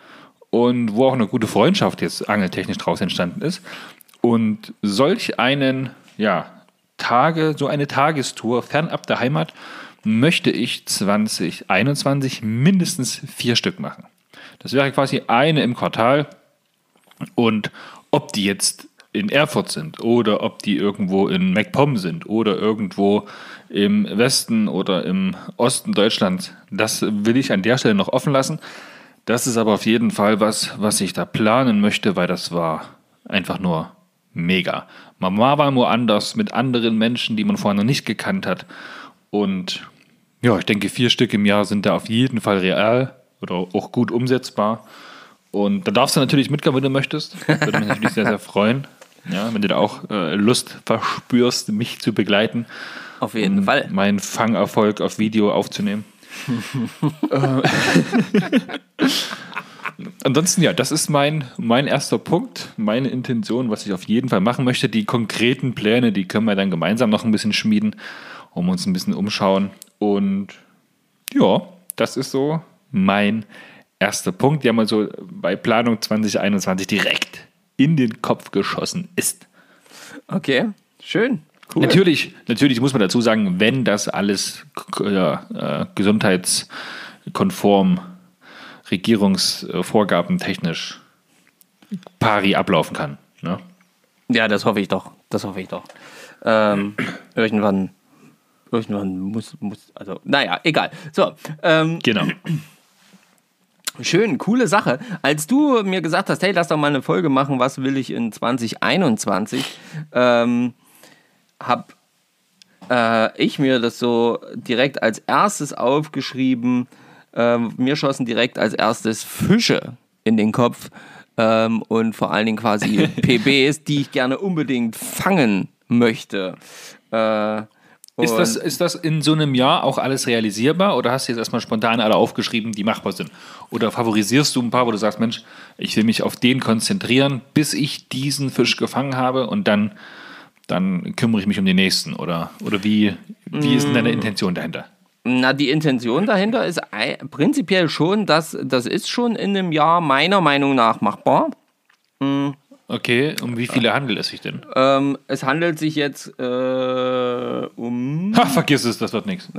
[SPEAKER 2] und wo auch eine gute Freundschaft jetzt angeltechnisch draus entstanden ist. Und solch einen, ja, Tage, so eine Tagestour fernab der Heimat, möchte ich 2021 mindestens vier Stück machen. Das wäre quasi eine im Quartal. Und ob die jetzt in Erfurt sind oder ob die irgendwo in MacPom sind oder irgendwo im Westen oder im Osten Deutschlands, das will ich an der Stelle noch offen lassen. Das ist aber auf jeden Fall was, was ich da planen möchte, weil das war einfach nur mega. Man war woanders mit anderen Menschen, die man vorher noch nicht gekannt hat. Und ja, ich denke, vier Stück im Jahr sind da auf jeden Fall real oder auch gut umsetzbar. Und da darfst du natürlich mitkommen, wenn du möchtest. Würde mich natürlich sehr, sehr freuen. Ja, wenn du da auch äh, Lust verspürst, mich zu begleiten.
[SPEAKER 1] Auf jeden um Fall.
[SPEAKER 2] Meinen Fangerfolg auf Video aufzunehmen. [laughs] Ansonsten, ja, das ist mein, mein erster Punkt, meine Intention, was ich auf jeden Fall machen möchte. Die konkreten Pläne, die können wir dann gemeinsam noch ein bisschen schmieden, um uns ein bisschen umschauen. Und ja, das ist so mein erster Punkt, der mal so bei Planung 2021 direkt in den Kopf geschossen ist.
[SPEAKER 1] Okay, schön.
[SPEAKER 2] Cool. Natürlich, natürlich muss man dazu sagen, wenn das alles ja, äh, gesundheitskonform, Regierungsvorgaben technisch pari ablaufen kann. Ne?
[SPEAKER 1] Ja, das hoffe ich doch. Das hoffe ich doch. Ähm, irgendwann, irgendwann muss, muss, also, naja, egal. So. Ähm,
[SPEAKER 2] genau. [clears throat]
[SPEAKER 1] Schön, coole Sache. Als du mir gesagt hast, hey, lass doch mal eine Folge machen, was will ich in 2021, ähm, habe äh, ich mir das so direkt als erstes aufgeschrieben. Äh, mir schossen direkt als erstes Fische in den Kopf ähm, und vor allen Dingen quasi [laughs] PBs, die ich gerne unbedingt fangen möchte. Äh,
[SPEAKER 2] ist das, ist das in so einem Jahr auch alles realisierbar oder hast du jetzt erstmal spontan alle aufgeschrieben, die machbar sind? Oder favorisierst du ein paar, wo du sagst, Mensch, ich will mich auf den konzentrieren, bis ich diesen Fisch gefangen habe und dann, dann kümmere ich mich um den nächsten? Oder, oder wie, wie ist denn deine mm. Intention dahinter?
[SPEAKER 1] Na, die Intention dahinter ist prinzipiell schon, dass das ist schon in einem Jahr meiner Meinung nach machbar.
[SPEAKER 2] Mhm. Okay, um wie viele handelt es sich denn?
[SPEAKER 1] Ähm, es handelt sich jetzt äh, um.
[SPEAKER 2] Ha, vergiss es, das wird nichts.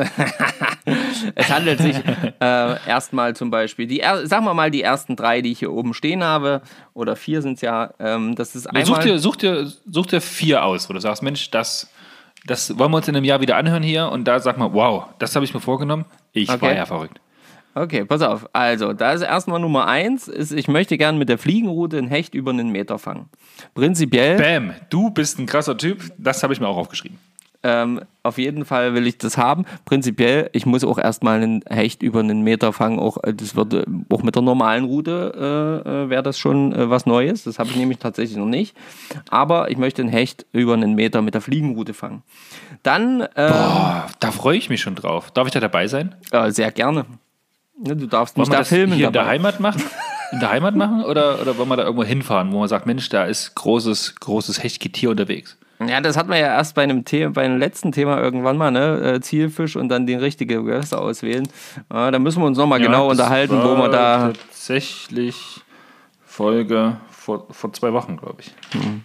[SPEAKER 2] [laughs]
[SPEAKER 1] es handelt sich äh, erstmal zum Beispiel, die, sagen wir mal, die ersten drei, die ich hier oben stehen habe, oder vier sind es ja, ähm, das ist einmal.
[SPEAKER 2] Such dir, such, dir, such dir vier aus, wo du sagst, Mensch, das, das wollen wir uns in einem Jahr wieder anhören hier und da sag mal, wow, das habe ich mir vorgenommen. Ich okay. war ja verrückt.
[SPEAKER 1] Okay, pass auf. Also, da ist erstmal Nummer eins, ist, ich möchte gerne mit der Fliegenroute einen Hecht über einen Meter fangen. Prinzipiell.
[SPEAKER 2] Bam, du bist ein krasser Typ. Das habe ich mir auch aufgeschrieben.
[SPEAKER 1] Ähm, auf jeden Fall will ich das haben. Prinzipiell, ich muss auch erstmal einen Hecht über einen Meter fangen. Auch, äh, das wird, äh, auch mit der normalen Route äh, äh, wäre das schon äh, was Neues. Das habe ich nämlich tatsächlich noch nicht. Aber ich möchte einen Hecht über einen Meter mit der Fliegenroute fangen. Dann.
[SPEAKER 2] Ähm, Boah, da freue ich mich schon drauf. Darf ich da dabei sein?
[SPEAKER 1] Äh, sehr gerne.
[SPEAKER 2] Ne, du darfst nicht da filmen. Hier dabei. in der Heimat machen? In der Heimat machen oder, oder wollen wir da irgendwo hinfahren, wo man sagt, Mensch, da ist großes, großes Hechtgetier unterwegs?
[SPEAKER 1] Ja, das hatten wir ja erst bei einem, Thema, bei einem letzten Thema irgendwann mal, ne? Äh, Zielfisch und dann den richtigen Gewässer auswählen. Ja, da müssen wir uns nochmal ja, genau unterhalten, wo wir da.
[SPEAKER 2] Tatsächlich Folge vor, vor zwei Wochen, glaube ich. Mhm.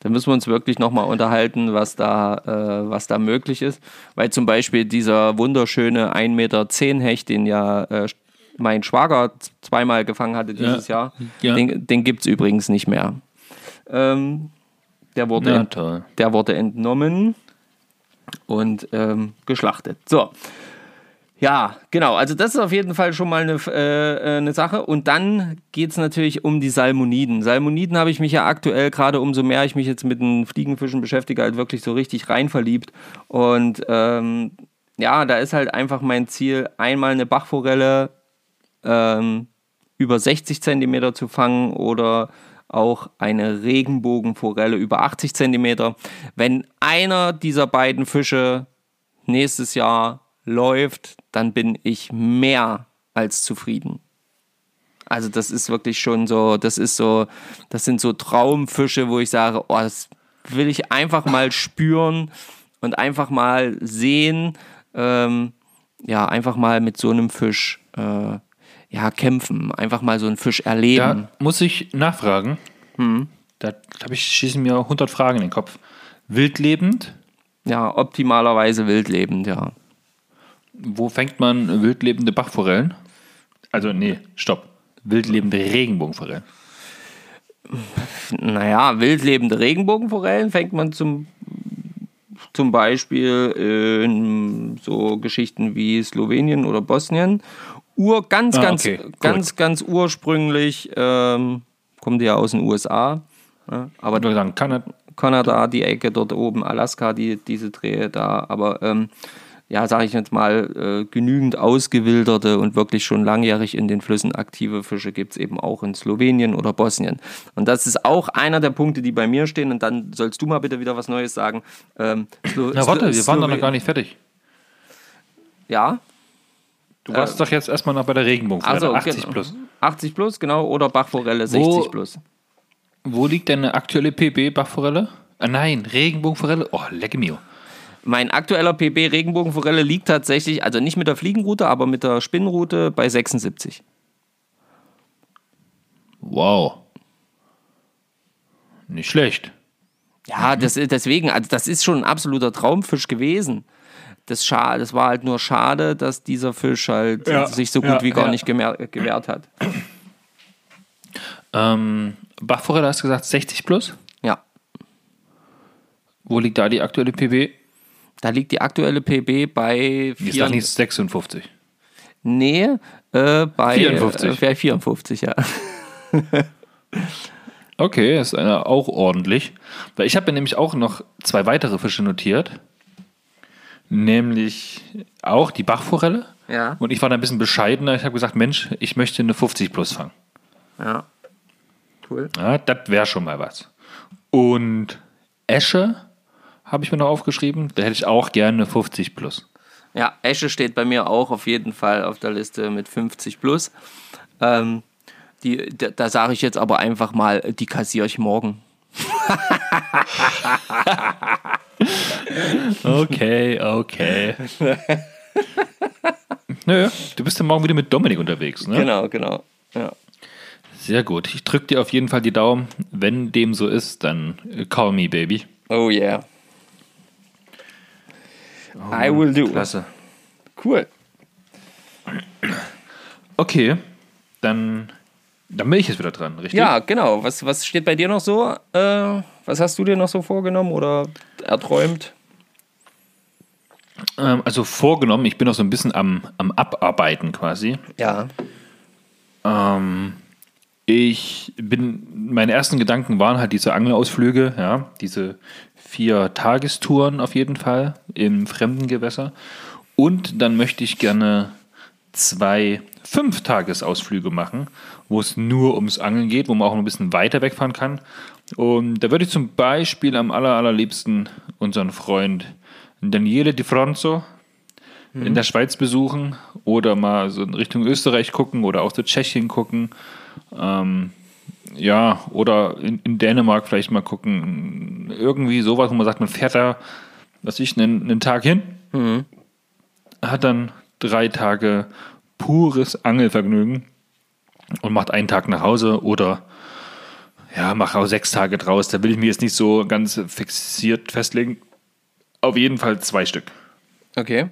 [SPEAKER 1] Da müssen wir uns wirklich nochmal unterhalten, was da, äh, was da möglich ist. Weil zum Beispiel dieser wunderschöne 1,10 Meter Hecht, den ja äh, mein Schwager zweimal gefangen hatte dieses ja. Jahr, ja. den, den gibt es übrigens nicht mehr. Ähm, der, wurde ja, der wurde entnommen und ähm, geschlachtet. So. Ja, genau. Also das ist auf jeden Fall schon mal eine, äh, eine Sache. Und dann geht es natürlich um die Salmoniden. Salmoniden habe ich mich ja aktuell, gerade umso mehr ich mich jetzt mit den Fliegenfischen beschäftige, halt wirklich so richtig rein verliebt. Und ähm, ja, da ist halt einfach mein Ziel, einmal eine Bachforelle ähm, über 60 Zentimeter zu fangen oder auch eine Regenbogenforelle über 80 Zentimeter. Wenn einer dieser beiden Fische nächstes Jahr läuft, dann bin ich mehr als zufrieden. Also das ist wirklich schon so, das ist so, das sind so Traumfische, wo ich sage, oh, das will ich einfach mal spüren und einfach mal sehen, ähm, ja, einfach mal mit so einem Fisch äh, ja, kämpfen, einfach mal so einen Fisch erleben.
[SPEAKER 2] Da muss ich nachfragen. Hm. Da habe ich schießen mir 100 Fragen in den Kopf. Wildlebend,
[SPEAKER 1] Ja, optimalerweise wildlebend, ja.
[SPEAKER 2] Wo fängt man wildlebende Bachforellen? Also, nee, stopp. Wildlebende Regenbogenforellen.
[SPEAKER 1] Naja, wildlebende Regenbogenforellen fängt man zum, zum Beispiel in so Geschichten wie Slowenien oder Bosnien. Ur, ganz, ah, ganz, okay. ganz, ganz ursprünglich ähm, kommt ja aus den USA. Ja, aber
[SPEAKER 2] sagen, Kanada.
[SPEAKER 1] Kanada, die Ecke dort oben, Alaska, die, diese Drehe da. Aber ähm, ja, sage ich jetzt mal, äh, genügend ausgewilderte und wirklich schon langjährig in den Flüssen aktive Fische gibt es eben auch in Slowenien oder Bosnien. Und das ist auch einer der Punkte, die bei mir stehen. Und dann sollst du mal bitte wieder was Neues sagen.
[SPEAKER 2] Ähm, Slo Na warte, wir waren doch noch gar nicht fertig.
[SPEAKER 1] Ja?
[SPEAKER 2] Du warst äh, doch jetzt erstmal noch bei der Regenbogenforelle, also, 80 genau. plus.
[SPEAKER 1] 80 plus, genau, oder Bachforelle 60 wo, plus.
[SPEAKER 2] Wo liegt deine aktuelle PB Bachforelle? Ah, nein, Regenbogenforelle. Oh, lecke mir.
[SPEAKER 1] Mein aktueller PB Regenbogenforelle liegt tatsächlich, also nicht mit der Fliegenroute, aber mit der Spinnenroute bei 76.
[SPEAKER 2] Wow. Nicht schlecht.
[SPEAKER 1] Ja, das, deswegen, also das ist schon ein absoluter Traumfisch gewesen. Das, das war halt nur schade, dass dieser Fisch halt ja, sich so gut ja, wie gar ja. nicht gewehrt hat.
[SPEAKER 2] Ähm, Bachforelle hast du gesagt 60 plus?
[SPEAKER 1] Ja.
[SPEAKER 2] Wo liegt da die aktuelle PB?
[SPEAKER 1] Da liegt die aktuelle PB bei.
[SPEAKER 2] Ist das nicht 56?
[SPEAKER 1] Nee, äh, bei 54. Äh, 54, ja. [laughs]
[SPEAKER 2] okay, ist einer auch ordentlich. Weil ich habe mir nämlich auch noch zwei weitere Fische notiert. Nämlich auch die Bachforelle.
[SPEAKER 1] Ja.
[SPEAKER 2] Und ich war da ein bisschen bescheidener. Ich habe gesagt, Mensch, ich möchte eine 50 plus fangen.
[SPEAKER 1] Ja.
[SPEAKER 2] Cool. Ja, das wäre schon mal was. Und Esche habe ich mir noch aufgeschrieben. Da hätte ich auch gerne 50 plus.
[SPEAKER 1] Ja, Esche steht bei mir auch auf jeden Fall auf der Liste mit 50 plus. Ähm, die, da, da sage ich jetzt aber einfach mal, die kassiere ich morgen. [laughs]
[SPEAKER 2] okay, okay. [laughs] Nö, du bist ja morgen wieder mit Dominik unterwegs, ne?
[SPEAKER 1] Genau, genau. Ja.
[SPEAKER 2] Sehr gut. Ich drücke dir auf jeden Fall die Daumen. Wenn dem so ist, dann call me, baby.
[SPEAKER 1] Oh yeah. Oh, I will do.
[SPEAKER 2] Klasse.
[SPEAKER 1] Cool.
[SPEAKER 2] Okay, dann, dann bin ich jetzt wieder dran, richtig?
[SPEAKER 1] Ja, genau. Was, was steht bei dir noch so? Äh, was hast du dir noch so vorgenommen oder erträumt?
[SPEAKER 2] Ähm, also vorgenommen, ich bin noch so ein bisschen am, am Abarbeiten quasi.
[SPEAKER 1] Ja.
[SPEAKER 2] Ähm, ich bin, meine ersten Gedanken waren halt diese Angelausflüge, ja, diese vier Tagestouren auf jeden Fall im fremden Gewässer. Und dann möchte ich gerne zwei Fünf-Tagesausflüge machen, wo es nur ums Angeln geht, wo man auch ein bisschen weiter wegfahren kann. Und da würde ich zum Beispiel am aller, allerliebsten unseren Freund Daniele Di Fronzo mhm. in der Schweiz besuchen oder mal so in Richtung Österreich gucken oder auch zu Tschechien gucken. Ähm, ja, oder in, in, Dänemark vielleicht mal gucken. Irgendwie sowas, wo man sagt, man fährt da, was ich, einen, einen Tag hin, mhm. hat dann drei Tage pures Angelvergnügen und macht einen Tag nach Hause oder ja, mache auch sechs Tage draus. Da will ich mir jetzt nicht so ganz fixiert festlegen. Auf jeden Fall zwei Stück.
[SPEAKER 1] Okay.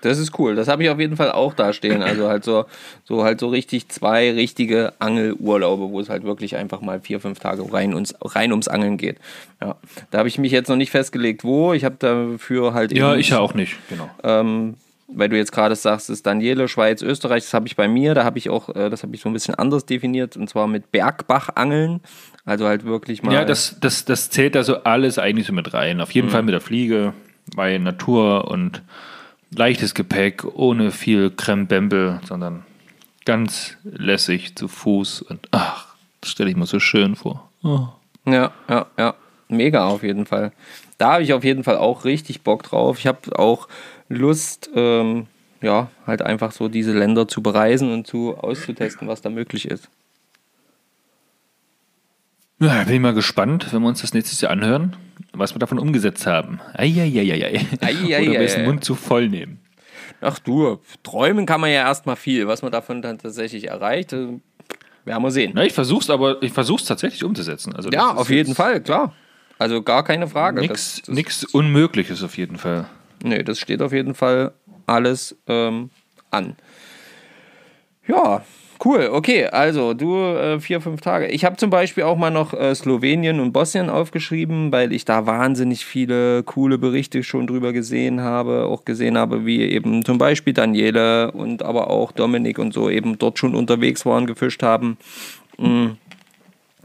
[SPEAKER 1] Das ist cool. Das habe ich auf jeden Fall auch da stehen. Also halt so, so halt so richtig zwei richtige Angelurlaube, wo es halt wirklich einfach mal vier, fünf Tage rein, uns, rein ums Angeln geht. Ja. Da habe ich mich jetzt noch nicht festgelegt, wo. Ich habe dafür halt.
[SPEAKER 2] Ja, ich ja auch nicht, genau.
[SPEAKER 1] Ähm, weil du jetzt gerade sagst, ist Daniele, Schweiz, Österreich, das habe ich bei mir, da habe ich auch, äh, das habe ich so ein bisschen anders definiert, und zwar mit Bergbachangeln. Also halt wirklich mal.
[SPEAKER 2] Ja, das, das, das zählt also alles eigentlich so mit rein. Auf jeden mhm. Fall mit der Fliege, bei Natur und leichtes Gepäck, ohne viel Krembembel, sondern ganz lässig zu Fuß und ach, das stelle ich mir so schön vor. Oh.
[SPEAKER 1] Ja, ja, ja. Mega auf jeden Fall. Da habe ich auf jeden Fall auch richtig Bock drauf. Ich habe auch Lust, ähm, ja, halt einfach so diese Länder zu bereisen und zu auszutesten, was da möglich ist.
[SPEAKER 2] Ja, bin ich mal gespannt, wenn wir uns das nächstes Jahr anhören was wir davon umgesetzt haben. Eieieiei. Oder wir den Mund zu voll nehmen.
[SPEAKER 1] Ach du, träumen kann man ja erstmal viel. Was man davon dann tatsächlich erreicht, werden wir sehen.
[SPEAKER 2] Na, ich versuch's aber, ich versuch's tatsächlich umzusetzen. Also
[SPEAKER 1] ja, auf jeden Fall, klar. Also gar keine Frage.
[SPEAKER 2] Nichts Unmögliches auf jeden Fall.
[SPEAKER 1] Nee, das steht auf jeden Fall alles ähm, an. Ja, Cool, okay, also du äh, vier, fünf Tage. Ich habe zum Beispiel auch mal noch äh, Slowenien und Bosnien aufgeschrieben, weil ich da wahnsinnig viele coole Berichte schon drüber gesehen habe, auch gesehen habe, wie eben zum Beispiel Daniele und aber auch Dominik und so eben dort schon unterwegs waren, gefischt haben. Mhm.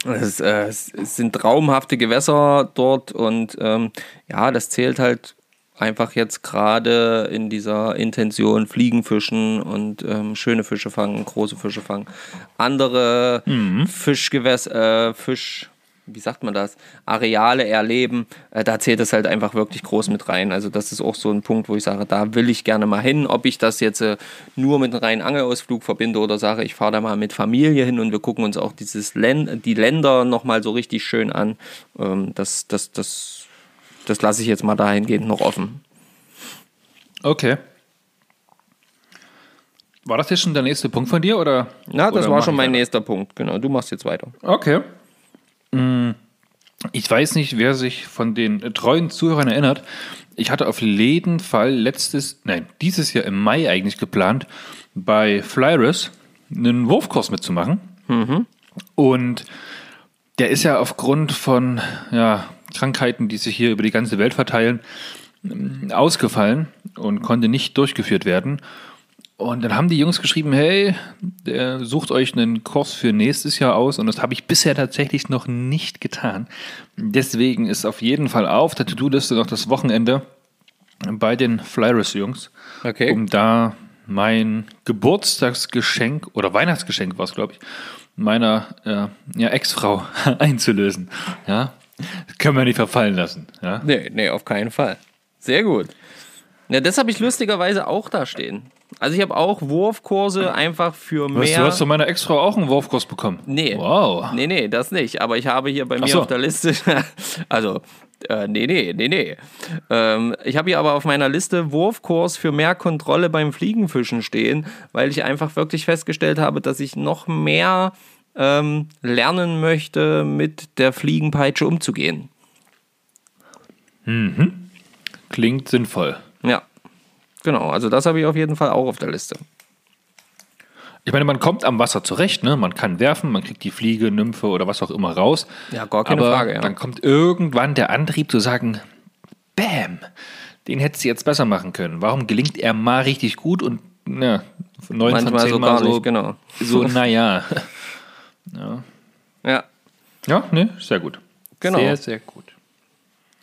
[SPEAKER 1] Es, äh, es, sind traumhafte Gewässer dort und ähm, ja, das zählt halt einfach jetzt gerade in dieser Intention Fliegenfischen und ähm, schöne Fische fangen, große Fische fangen. Andere mhm. Fischgewässer, äh, Fisch, wie sagt man das, Areale erleben, äh, da zählt es halt einfach wirklich groß mit rein. Also das ist auch so ein Punkt, wo ich sage, da will ich gerne mal hin. Ob ich das jetzt äh, nur mit einem reinen Angelausflug verbinde oder sage, ich fahre da mal mit Familie hin und wir gucken uns auch dieses Län die Länder nochmal so richtig schön an. Ähm, das, das, das das lasse ich jetzt mal dahingehend noch offen.
[SPEAKER 2] Okay. War das jetzt schon der nächste Punkt von dir oder?
[SPEAKER 1] Na, das
[SPEAKER 2] oder
[SPEAKER 1] war schon mein nächster Punkt. Genau, du machst jetzt weiter.
[SPEAKER 2] Okay. Mm, ich weiß nicht, wer sich von den treuen Zuhörern erinnert. Ich hatte auf jeden Fall letztes, nein, dieses Jahr im Mai eigentlich geplant, bei Flyrus einen Wurfkurs mitzumachen. Mhm. Und der ist ja aufgrund von ja, Krankheiten, die sich hier über die ganze Welt verteilen, ähm, ausgefallen und konnte nicht durchgeführt werden. Und dann haben die Jungs geschrieben, hey, der sucht euch einen Kurs für nächstes Jahr aus und das habe ich bisher tatsächlich noch nicht getan. Deswegen ist auf jeden Fall auf der To-Do-Liste noch das Wochenende bei den Flyrus-Jungs, okay. um da mein Geburtstagsgeschenk oder Weihnachtsgeschenk war es, glaube ich, meiner äh, ja, Ex-Frau [laughs] einzulösen. Ja, das [laughs] können wir nicht verfallen lassen. Ja?
[SPEAKER 1] Nee, nee, auf keinen Fall. Sehr gut. Ja, das habe ich lustigerweise auch da stehen. Also ich habe auch Wurfkurse einfach für mehr. Weißt,
[SPEAKER 2] du hast von meiner Ex-Frau auch einen Wurfkurs bekommen.
[SPEAKER 1] Nee. Wow. Nee, nee, das nicht. Aber ich habe hier bei mir so. auf der Liste, [laughs] also äh, nee, nee, nee, nee. Ähm, ich habe hier aber auf meiner Liste Wurfkurs für mehr Kontrolle beim Fliegenfischen stehen, weil ich einfach wirklich festgestellt habe, dass ich noch mehr ähm, lernen möchte, mit der Fliegenpeitsche umzugehen.
[SPEAKER 2] Mhm. Klingt sinnvoll.
[SPEAKER 1] Ja, genau. Also das habe ich auf jeden Fall auch auf der Liste.
[SPEAKER 2] Ich meine, man kommt am Wasser zurecht, ne? Man kann werfen, man kriegt die Fliege, Nymphe oder was auch immer raus.
[SPEAKER 1] Ja, gar keine
[SPEAKER 2] aber
[SPEAKER 1] Frage. Ja.
[SPEAKER 2] Dann kommt irgendwann der Antrieb zu sagen, Bäm, den hättest du jetzt besser machen können. Warum gelingt er mal richtig gut und na, neun Manchmal von zehn so Mal so, nicht,
[SPEAKER 1] genau.
[SPEAKER 2] so, naja. [laughs]
[SPEAKER 1] Ja. Ja.
[SPEAKER 2] Ja, ne, sehr gut.
[SPEAKER 1] Genau.
[SPEAKER 2] Sehr, sehr gut.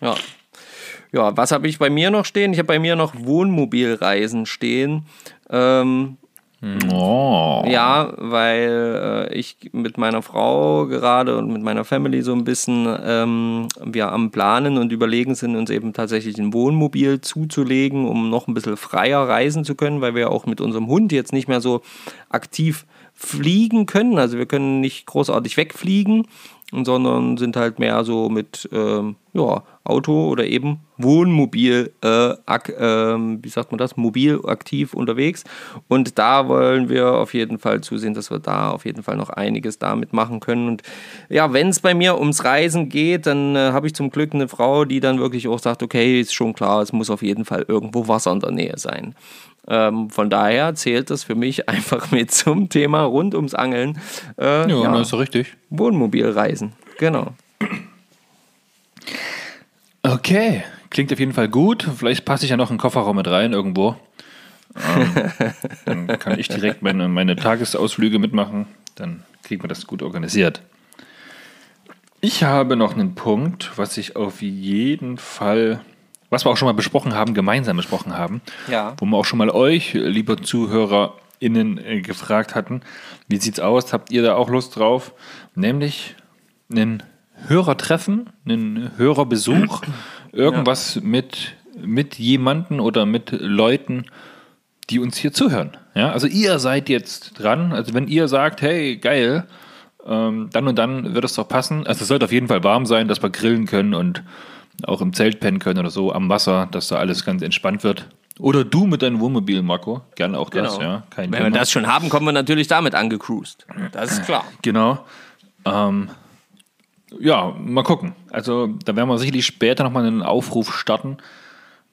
[SPEAKER 1] Ja. Ja, was habe ich bei mir noch stehen? Ich habe bei mir noch Wohnmobilreisen stehen. Ähm,
[SPEAKER 2] Oh.
[SPEAKER 1] Ja, weil äh, ich mit meiner Frau gerade und mit meiner Family so ein bisschen ähm, wir am Planen und überlegen sind, uns eben tatsächlich ein Wohnmobil zuzulegen, um noch ein bisschen freier reisen zu können, weil wir auch mit unserem Hund jetzt nicht mehr so aktiv fliegen können. Also wir können nicht großartig wegfliegen, sondern sind halt mehr so mit ähm, ja, Auto oder eben Wohnmobil, äh, ak, äh, wie sagt man das, mobil aktiv unterwegs. Und da wollen wir auf jeden Fall zusehen, dass wir da auf jeden Fall noch einiges damit machen können. Und ja, wenn es bei mir ums Reisen geht, dann äh, habe ich zum Glück eine Frau, die dann wirklich auch sagt, okay, ist schon klar, es muss auf jeden Fall irgendwo Wasser in der Nähe sein. Ähm, von daher zählt das für mich [laughs] einfach mit zum Thema rund ums Angeln.
[SPEAKER 2] Äh, ja, ja, das ist richtig.
[SPEAKER 1] Wohnmobilreisen, genau.
[SPEAKER 2] Okay, klingt auf jeden Fall gut. Vielleicht passe ich ja noch einen Kofferraum mit rein irgendwo. ähm, [laughs] dann kann ich direkt meine, meine Tagesausflüge mitmachen. Dann kriegen wir das gut organisiert. Ich habe noch einen Punkt, was ich auf jeden Fall was wir auch schon mal besprochen haben, gemeinsam besprochen haben,
[SPEAKER 1] ja.
[SPEAKER 2] wo wir auch schon mal euch, liebe ZuhörerInnen, äh, gefragt hatten, wie sieht's aus? Habt ihr da auch Lust drauf? Nämlich einen Hörertreffen, einen Hörerbesuch, [clears throat] irgendwas ja. mit, mit jemanden oder mit Leuten, die uns hier zuhören. Ja, also ihr seid jetzt dran. Also wenn ihr sagt, hey, geil, ähm, dann und dann wird es doch passen. Also es sollte auf jeden Fall warm sein, dass wir grillen können und auch im Zelt pennen können oder so, am Wasser, dass da alles ganz entspannt wird. Oder du mit deinem Wohnmobil, Marco. Gerne auch das, genau. ja.
[SPEAKER 1] Kein Wenn Thema. wir das schon haben, kommen wir natürlich damit angecruised. Das ist klar.
[SPEAKER 2] Genau. Ähm, ja, mal gucken. Also da werden wir sicherlich später nochmal einen Aufruf starten.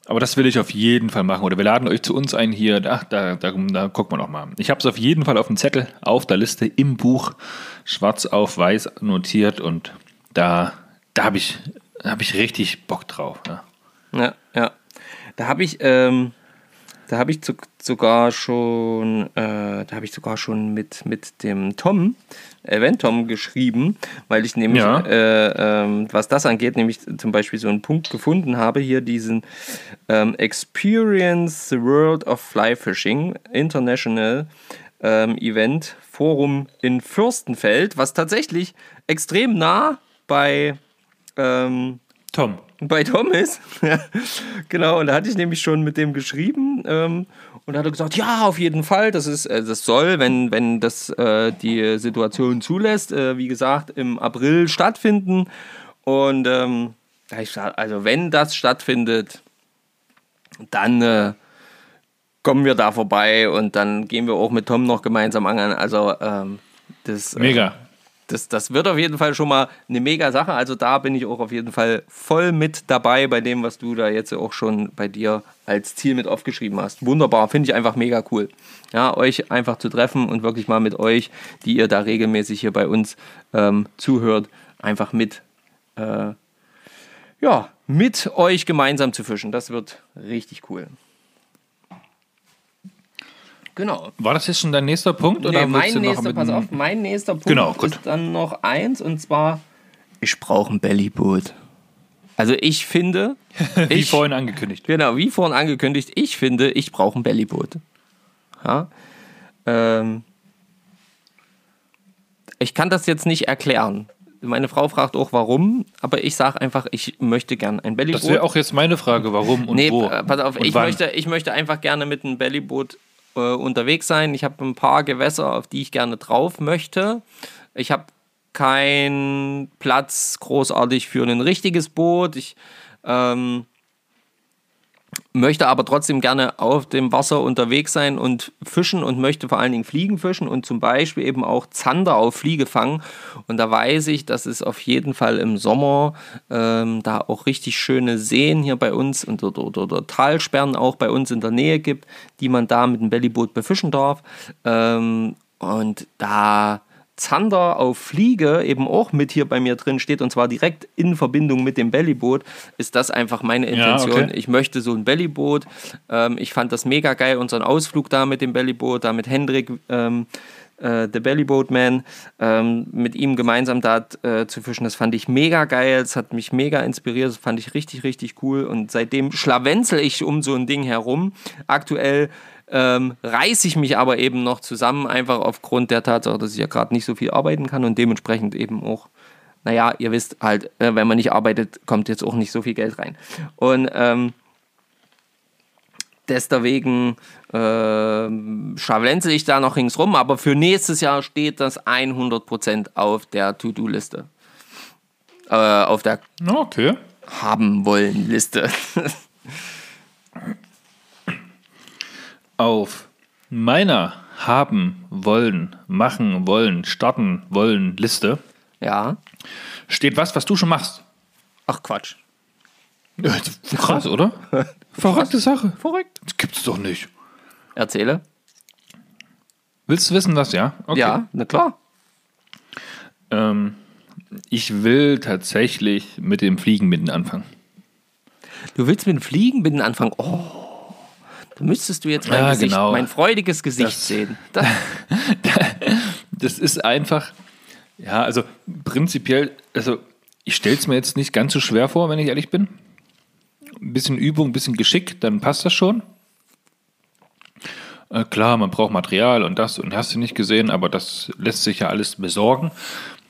[SPEAKER 2] Aber das will ich auf jeden Fall machen. Oder wir laden euch zu uns ein hier. Ach, da, da, da gucken wir nochmal. Ich habe es auf jeden Fall auf dem Zettel, auf der Liste, im Buch, schwarz auf weiß notiert. Und da, da habe ich, hab ich richtig Bock drauf.
[SPEAKER 1] Ja, ja. ja. Da habe ich, ähm, da habe ich zu, sogar schon, äh, da habe ich sogar schon mit, mit dem Tom, Event Tom geschrieben, weil ich nämlich, ja. äh, ähm, was das angeht, nämlich zum Beispiel so einen Punkt gefunden habe, hier diesen ähm, Experience the World of Fly Fishing International ähm, Event Forum in Fürstenfeld, was tatsächlich extrem nah bei ähm,
[SPEAKER 2] Tom
[SPEAKER 1] bei Tom ist. [laughs] genau, und da hatte ich nämlich schon mit dem geschrieben ähm, und da hat er gesagt, ja, auf jeden Fall, das ist, äh, das soll, wenn, wenn das äh, die Situation zulässt, äh, wie gesagt, im April stattfinden. Und ähm, also wenn das stattfindet, dann äh, kommen wir da vorbei und dann gehen wir auch mit Tom noch gemeinsam angeln. Also ähm, das
[SPEAKER 2] äh, Mega
[SPEAKER 1] das, das wird auf jeden Fall schon mal eine mega Sache. Also da bin ich auch auf jeden Fall voll mit dabei bei dem, was du da jetzt auch schon bei dir als Ziel mit aufgeschrieben hast. Wunderbar, finde ich einfach mega cool. Ja, euch einfach zu treffen und wirklich mal mit euch, die ihr da regelmäßig hier bei uns ähm, zuhört, einfach mit, äh, ja, mit euch gemeinsam zu fischen. Das wird richtig cool. Genau.
[SPEAKER 2] War das jetzt schon dein nächster Punkt?
[SPEAKER 1] Nee, oder mein nächster, pass auf, mein nächster Punkt genau, ist dann noch eins und zwar, ich brauche ein Bellyboot. Also ich finde. [laughs]
[SPEAKER 2] wie ich, vorhin angekündigt.
[SPEAKER 1] Genau, wie vorhin angekündigt, ich finde, ich brauche ein Bellyboot. Ja? Ähm, ich kann das jetzt nicht erklären. Meine Frau fragt auch, warum, aber ich sage einfach, ich möchte gern ein Bellyboot. Das
[SPEAKER 2] wäre auch jetzt meine Frage, warum und nee, wo.
[SPEAKER 1] Pass auf, ich möchte, ich möchte einfach gerne mit einem Bellyboot äh, unterwegs sein. Ich habe ein paar Gewässer, auf die ich gerne drauf möchte. Ich habe keinen Platz großartig für ein richtiges Boot. Ich ähm, möchte aber trotzdem gerne auf dem Wasser unterwegs sein und fischen und möchte vor allen Dingen Fliegen fischen und zum Beispiel eben auch Zander auf Fliege fangen. Und da weiß ich, dass es auf jeden Fall im Sommer ähm, da auch richtig schöne Seen hier bei uns und oder, oder, oder, Talsperren auch bei uns in der Nähe gibt, die man da mit dem Bellyboot befischen darf. Ähm, und da Zander auf Fliege eben auch mit hier bei mir drin steht und zwar direkt in Verbindung mit dem Bellyboot, ist das einfach meine Intention. Ja, okay. Ich möchte so ein Bellyboot. Ähm, ich fand das mega geil, unseren Ausflug da mit dem Bellyboot, da mit Hendrik, ähm, äh, The Bellyboat Man, ähm, mit ihm gemeinsam da äh, zu fischen. Das fand ich mega geil, es hat mich mega inspiriert, das fand ich richtig, richtig cool und seitdem schlawenzel ich um so ein Ding herum. Aktuell ähm, reiße ich mich aber eben noch zusammen, einfach aufgrund der Tatsache, dass ich ja gerade nicht so viel arbeiten kann und dementsprechend eben auch, naja, ihr wisst halt, äh, wenn man nicht arbeitet, kommt jetzt auch nicht so viel Geld rein. Und ähm, deswegen äh, schavlenze ich da noch ringsrum, aber für nächstes Jahr steht das 100% auf der To-Do-Liste. Äh, auf der
[SPEAKER 2] okay.
[SPEAKER 1] haben wollen Liste. [laughs]
[SPEAKER 2] auf meiner haben wollen, machen wollen, starten wollen Liste
[SPEAKER 1] ja.
[SPEAKER 2] steht was, was du schon machst.
[SPEAKER 1] Ach Quatsch.
[SPEAKER 2] Krass, oder? [laughs] Verrückte Sache.
[SPEAKER 1] Verrückt.
[SPEAKER 2] Das gibt's doch nicht.
[SPEAKER 1] Erzähle.
[SPEAKER 2] Willst du wissen, was, ja?
[SPEAKER 1] Okay. Ja, na klar.
[SPEAKER 2] Ähm, ich will tatsächlich mit dem Fliegenbinden anfangen.
[SPEAKER 1] Du willst mit dem Fliegenbinden anfangen? Oh. Da müsstest du jetzt mein, ja, Gesicht, genau. mein freudiges Gesicht das, sehen. [laughs]
[SPEAKER 2] Das. das ist einfach, ja, also prinzipiell, also ich stelle es mir jetzt nicht ganz so schwer vor, wenn ich ehrlich bin. Ein bisschen Übung, ein bisschen Geschick, dann passt das schon. Äh, klar, man braucht Material und das und hast du nicht gesehen, aber das lässt sich ja alles besorgen.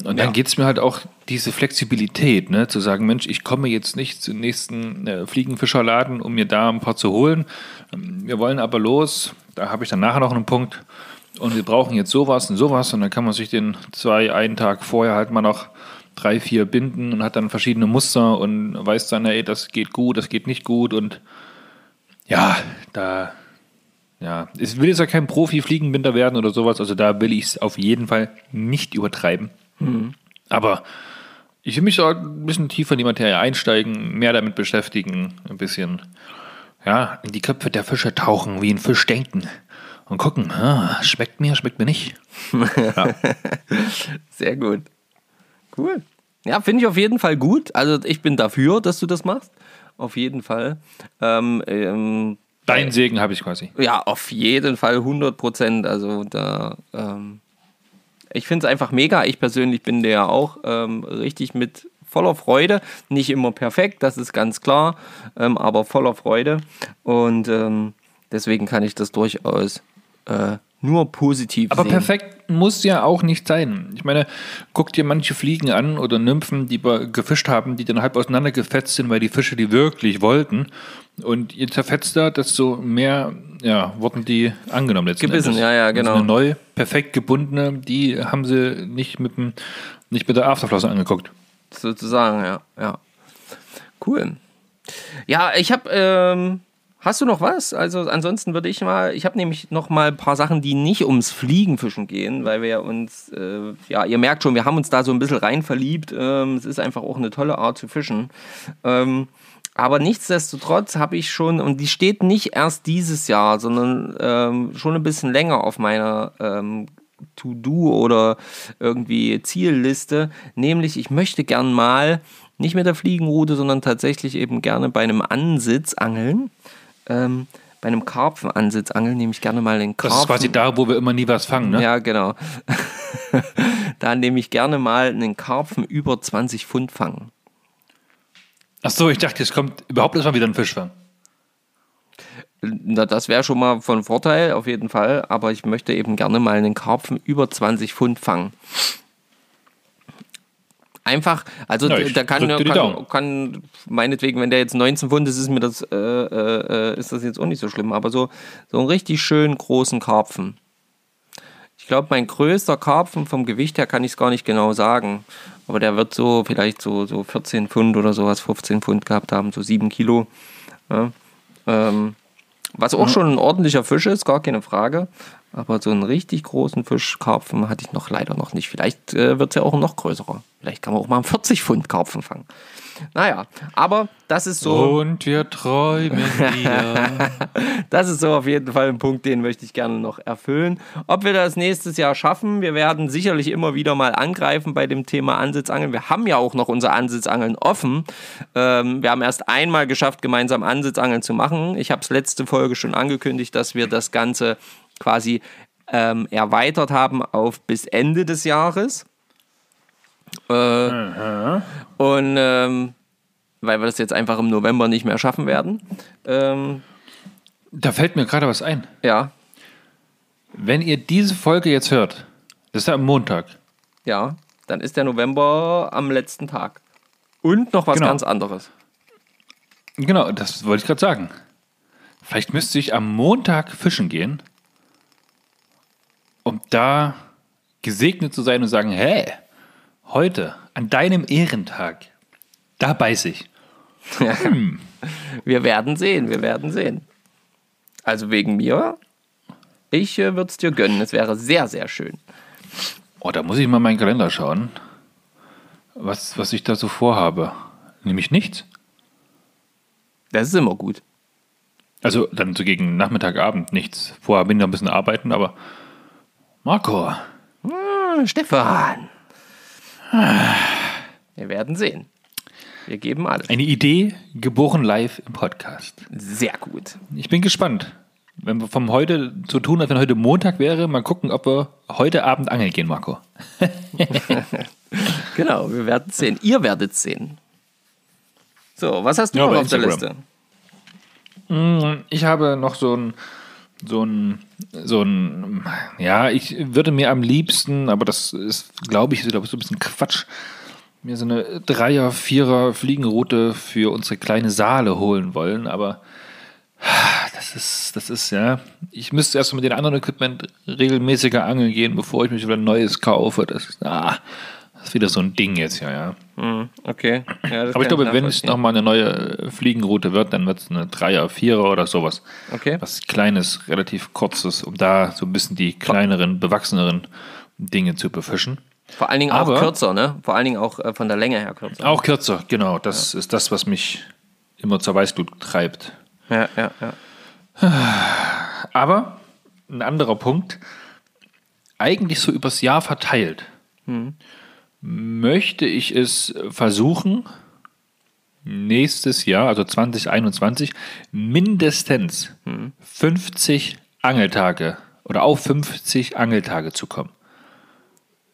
[SPEAKER 2] Und dann ja. geht es mir halt auch diese Flexibilität, ne, zu sagen, Mensch, ich komme jetzt nicht zum nächsten äh, Fliegenfischerladen, um mir da ein paar zu holen. Ähm, wir wollen aber los, da habe ich dann nachher noch einen Punkt. Und wir brauchen jetzt sowas und sowas. Und dann kann man sich den zwei, einen Tag vorher halt mal noch drei, vier binden und hat dann verschiedene Muster und weiß dann, ey, das geht gut, das geht nicht gut. Und ja, da, ja, ich will jetzt ja kein Profi-Fliegenbinder werden oder sowas. Also da will ich es auf jeden Fall nicht übertreiben. Mhm. Aber Ich will mich auch ein bisschen tiefer in die Materie einsteigen, mehr damit beschäftigen, ein bisschen ja, in die Köpfe der Fische tauchen, wie ein Fisch denken und gucken, ah, schmeckt mir, schmeckt mir nicht.
[SPEAKER 1] Ja. [laughs] Sehr gut. Cool. Ja, finde ich auf jeden Fall gut. Also ich bin dafür, dass du das machst. Auf jeden Fall. Ähm, ähm,
[SPEAKER 2] Dein Segen habe ich quasi.
[SPEAKER 1] Ja, auf jeden Fall 100 Prozent. Also da, ähm, ich finde es einfach mega. Ich persönlich bin der ja auch ähm, richtig mit voller Freude. Nicht immer perfekt, das ist ganz klar, ähm, aber voller Freude. Und ähm, deswegen kann ich das durchaus äh, nur positiv
[SPEAKER 2] aber sehen. Perfekt muss ja auch nicht sein. Ich meine, guck dir manche Fliegen an oder Nymphen, die wir gefischt haben, die dann halb auseinandergefetzt sind, weil die Fische die wirklich wollten. Und je zerfetzter, desto mehr ja, wurden die angenommen
[SPEAKER 1] letzten Gebissen, Endes. ja, ja, genau.
[SPEAKER 2] Also eine neu, perfekt gebundene, die haben sie nicht mit, dem, nicht mit der Afterflosse angeguckt
[SPEAKER 1] sozusagen, ja. ja. Cool. Ja, ich habe. Ähm, hast du noch was? Also ansonsten würde ich mal. Ich habe nämlich noch mal ein paar Sachen, die nicht ums Fliegenfischen gehen, weil wir uns. Äh, ja, ihr merkt schon, wir haben uns da so ein bisschen rein verliebt. Ähm, es ist einfach auch eine tolle Art zu fischen. Ähm, aber nichtsdestotrotz habe ich schon, und die steht nicht erst dieses Jahr, sondern ähm, schon ein bisschen länger auf meiner ähm, To-Do oder irgendwie Zielliste, nämlich ich möchte gern mal nicht mit der Fliegenrute, sondern tatsächlich eben gerne bei einem Ansitz angeln. Ähm, bei einem Karpfenansitz angeln, nehme ich gerne mal den Karpfen. Das ist
[SPEAKER 2] quasi da, wo wir immer nie was fangen, ne?
[SPEAKER 1] Ja, genau. [laughs] da nehme ich gerne mal einen Karpfen über 20 Pfund fangen.
[SPEAKER 2] Ach so, ich dachte, es kommt überhaupt erstmal wieder ein Fischfang.
[SPEAKER 1] Na, das wäre schon mal von Vorteil, auf jeden Fall. Aber ich möchte eben gerne mal einen Karpfen über 20 Pfund fangen. Einfach, also ja, da kann, kann, kann, meinetwegen, wenn der jetzt 19 Pfund ist, ist mir das, äh, äh, ist das jetzt auch nicht so schlimm. Aber so, so einen richtig schönen großen Karpfen. Ich glaube, mein größter Karpfen vom Gewicht her kann ich es gar nicht genau sagen. Aber der wird so vielleicht so, so 14 Pfund oder sowas, 15 Pfund gehabt haben, so 7 Kilo. Ja. Ähm, was auch schon ein ordentlicher Fisch ist, gar keine Frage. Aber so einen richtig großen Fischkarpfen hatte ich noch leider noch nicht. Vielleicht äh, wird es ja auch noch größerer. Vielleicht kann man auch mal einen 40 Pfund Karpfen fangen. Naja, aber das ist so.
[SPEAKER 2] Und wir träumen [laughs] wieder.
[SPEAKER 1] das ist so auf jeden Fall ein Punkt, den möchte ich gerne noch erfüllen. Ob wir das nächstes Jahr schaffen, wir werden sicherlich immer wieder mal angreifen bei dem Thema Ansitzangeln. Wir haben ja auch noch unser Ansitzangeln offen. Ähm, wir haben erst einmal geschafft, gemeinsam Ansitzangeln zu machen. Ich habe es letzte Folge schon angekündigt, dass wir das Ganze quasi ähm, erweitert haben auf bis Ende des Jahres. Äh, und ähm, weil wir das jetzt einfach im November nicht mehr schaffen werden. Ähm,
[SPEAKER 2] da fällt mir gerade was ein.
[SPEAKER 1] Ja.
[SPEAKER 2] Wenn ihr diese Folge jetzt hört, das ist ja am Montag.
[SPEAKER 1] Ja, dann ist der November am letzten Tag. Und noch was genau. ganz anderes.
[SPEAKER 2] Genau, das wollte ich gerade sagen. Vielleicht müsste ich am Montag fischen gehen, um da gesegnet zu sein und sagen, hey, Heute, an deinem Ehrentag, da beiß ich.
[SPEAKER 1] Hm. wir werden sehen, wir werden sehen. Also wegen mir, ich äh, würde es dir gönnen. Es wäre sehr, sehr schön.
[SPEAKER 2] Oh, da muss ich mal meinen Kalender schauen, was, was ich da so vorhabe. Nämlich nichts.
[SPEAKER 1] Das ist immer gut.
[SPEAKER 2] Also dann so gegen Nachmittag, Abend nichts. Vorher bin ich noch ein bisschen arbeiten, aber Marco.
[SPEAKER 1] Hm, Stefan. Wir werden sehen. Wir geben alles.
[SPEAKER 2] Eine Idee geboren live im Podcast.
[SPEAKER 1] Sehr gut.
[SPEAKER 2] Ich bin gespannt. Wenn wir vom heute zu tun, als wenn heute Montag wäre, mal gucken, ob wir heute Abend angeln gehen, Marco. [laughs]
[SPEAKER 1] genau, wir werden sehen. Ihr werdet sehen. So, was hast du ja, noch auf Instagram. der
[SPEAKER 2] Liste? Mm, ich habe noch so ein so ein, so ein, ja, ich würde mir am liebsten, aber das ist, glaube ich, glaube so ein bisschen Quatsch, mir so eine Dreier-, Vierer Fliegenroute für unsere kleine Saale holen wollen, aber das ist, das ist, ja, ich müsste erst mit den anderen Equipment regelmäßiger angeln gehen, bevor ich mich wieder ein neues kaufe. Das ist, ah, das ist wieder so ein Ding jetzt, ja, ja.
[SPEAKER 1] Hm, okay.
[SPEAKER 2] Ja, Aber ich glaube, wenn es nochmal eine neue Fliegenroute wird, dann wird es eine Dreier, Vierer oder sowas.
[SPEAKER 1] Okay.
[SPEAKER 2] Was Kleines, relativ Kurzes, um da so ein bisschen die kleineren, bewachseneren Dinge zu befischen.
[SPEAKER 1] Vor allen Dingen auch Aber, kürzer, ne? Vor allen Dingen auch äh, von der Länge her kürzer.
[SPEAKER 2] Auch kürzer, genau. Das ja. ist das, was mich immer zur Weißglut treibt.
[SPEAKER 1] Ja, ja, ja. [sighs]
[SPEAKER 2] Aber ein anderer Punkt, eigentlich so übers Jahr verteilt, hm. Möchte ich es versuchen, nächstes Jahr, also 2021, mindestens hm. 50 Angeltage oder auf 50 Angeltage zu kommen.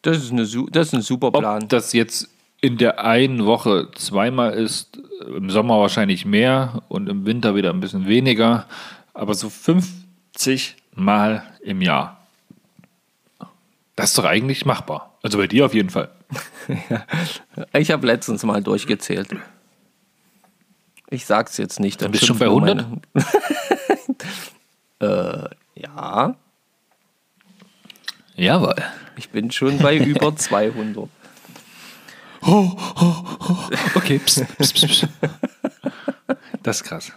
[SPEAKER 1] Das ist, eine, das ist ein super Plan.
[SPEAKER 2] Ob das jetzt in der einen Woche zweimal ist, im Sommer wahrscheinlich mehr und im Winter wieder ein bisschen weniger, aber so 50 Mal im Jahr. Das ist doch eigentlich machbar. Also bei dir auf jeden Fall. [laughs]
[SPEAKER 1] ich habe letztens mal durchgezählt. Ich sag's jetzt nicht.
[SPEAKER 2] Du bist schon bei 100? [laughs]
[SPEAKER 1] äh, ja.
[SPEAKER 2] Jawohl.
[SPEAKER 1] Ich bin schon bei über 200.
[SPEAKER 2] Oh, oh, oh. Okay, pst, pst, pst. Das ist krass.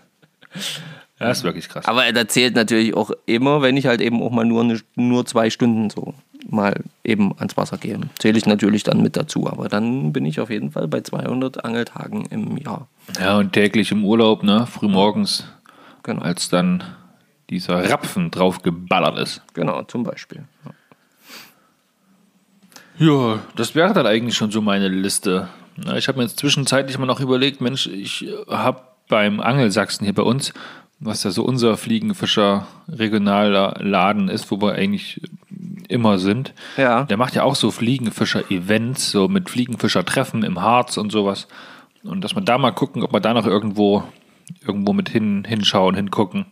[SPEAKER 2] Das ist wirklich krass.
[SPEAKER 1] Aber er zählt natürlich auch immer, wenn ich halt eben auch mal nur, eine, nur zwei Stunden so mal eben ans Wasser gehe. Zähle ich natürlich dann mit dazu. Aber dann bin ich auf jeden Fall bei 200 Angeltagen im Jahr.
[SPEAKER 2] Ja, und täglich im Urlaub, ne? Frühmorgens. Genau. Als dann dieser Rapfen drauf geballert ist.
[SPEAKER 1] Genau, zum Beispiel. Ja.
[SPEAKER 2] Ja, das wäre dann eigentlich schon so meine Liste. Ich habe mir jetzt zwischenzeitlich mal noch überlegt, Mensch, ich habe beim Angelsachsen hier bei uns, was ja so unser Fliegenfischer regionaler Laden ist, wo wir eigentlich immer sind.
[SPEAKER 1] Ja.
[SPEAKER 2] Der macht ja auch so Fliegenfischer-Events, so mit Fliegenfischer-Treffen im Harz und sowas. Und dass man da mal gucken, ob wir da noch irgendwo, irgendwo mit hin, hinschauen, hingucken,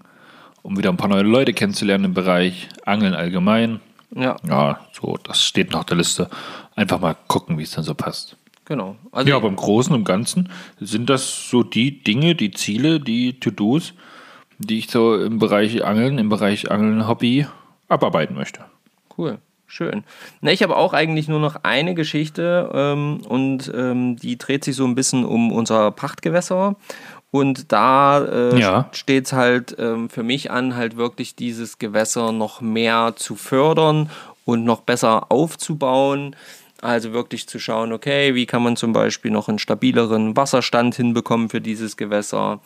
[SPEAKER 2] um wieder ein paar neue Leute kennenzulernen im Bereich Angeln allgemein.
[SPEAKER 1] Ja.
[SPEAKER 2] Ja, so, das steht noch auf der Liste. Einfach mal gucken, wie es dann so passt.
[SPEAKER 1] Genau.
[SPEAKER 2] Also ja, aber im Großen und Ganzen sind das so die Dinge, die Ziele, die To-Dos, die ich so im Bereich Angeln, im Bereich Angeln-Hobby abarbeiten möchte.
[SPEAKER 1] Cool. Schön. Na, ich habe auch eigentlich nur noch eine Geschichte ähm, und ähm, die dreht sich so ein bisschen um unser Pachtgewässer. Und da äh, ja. steht es halt ähm, für mich an, halt wirklich dieses Gewässer noch mehr zu fördern und noch besser aufzubauen. Also wirklich zu schauen, okay, wie kann man zum Beispiel noch einen stabileren Wasserstand hinbekommen für dieses Gewässer.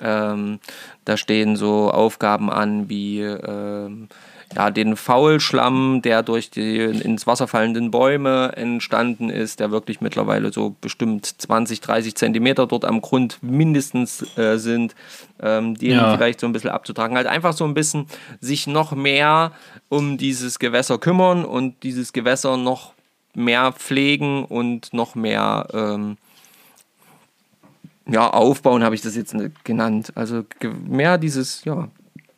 [SPEAKER 1] Ähm, da stehen so Aufgaben an wie ähm, ja, den Faulschlamm, der durch die ins Wasser fallenden Bäume entstanden ist, der wirklich mittlerweile so bestimmt 20, 30 Zentimeter dort am Grund mindestens äh, sind, ähm, den ja. vielleicht so ein bisschen abzutragen. Halt einfach so ein bisschen sich noch mehr um dieses Gewässer kümmern und dieses Gewässer noch mehr pflegen und noch mehr ähm, ja, aufbauen, habe ich das jetzt genannt. Also mehr dieses, ja,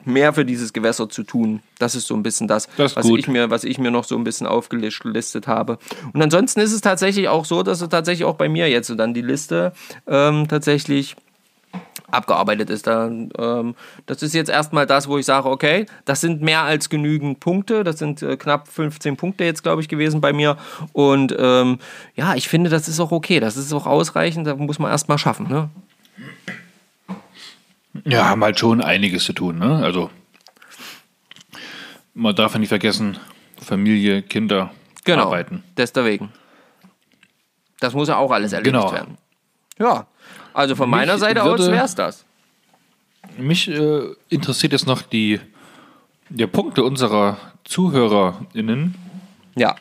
[SPEAKER 1] mehr für dieses Gewässer zu tun. Das ist so ein bisschen das, das was, ich mir, was ich mir noch so ein bisschen aufgelistet habe. Und ansonsten ist es tatsächlich auch so, dass es tatsächlich auch bei mir jetzt so dann die Liste ähm, tatsächlich abgearbeitet ist. Da, ähm, das ist jetzt erstmal das, wo ich sage, okay, das sind mehr als genügend Punkte. Das sind äh, knapp 15 Punkte jetzt, glaube ich, gewesen bei mir. Und ähm, ja, ich finde, das ist auch okay. Das ist auch ausreichend. Da muss man erstmal schaffen. Ne?
[SPEAKER 2] Ja, haben halt schon einiges zu tun. Ne? Also man darf ja nicht vergessen, Familie, Kinder,
[SPEAKER 1] genau,
[SPEAKER 2] arbeiten.
[SPEAKER 1] Deswegen. Das muss ja auch alles erledigt genau. werden. Ja, also von mich meiner Seite aus wäre es das.
[SPEAKER 2] Mich äh, interessiert jetzt noch die, die Punkte unserer ZuhörerInnen.
[SPEAKER 1] Ja.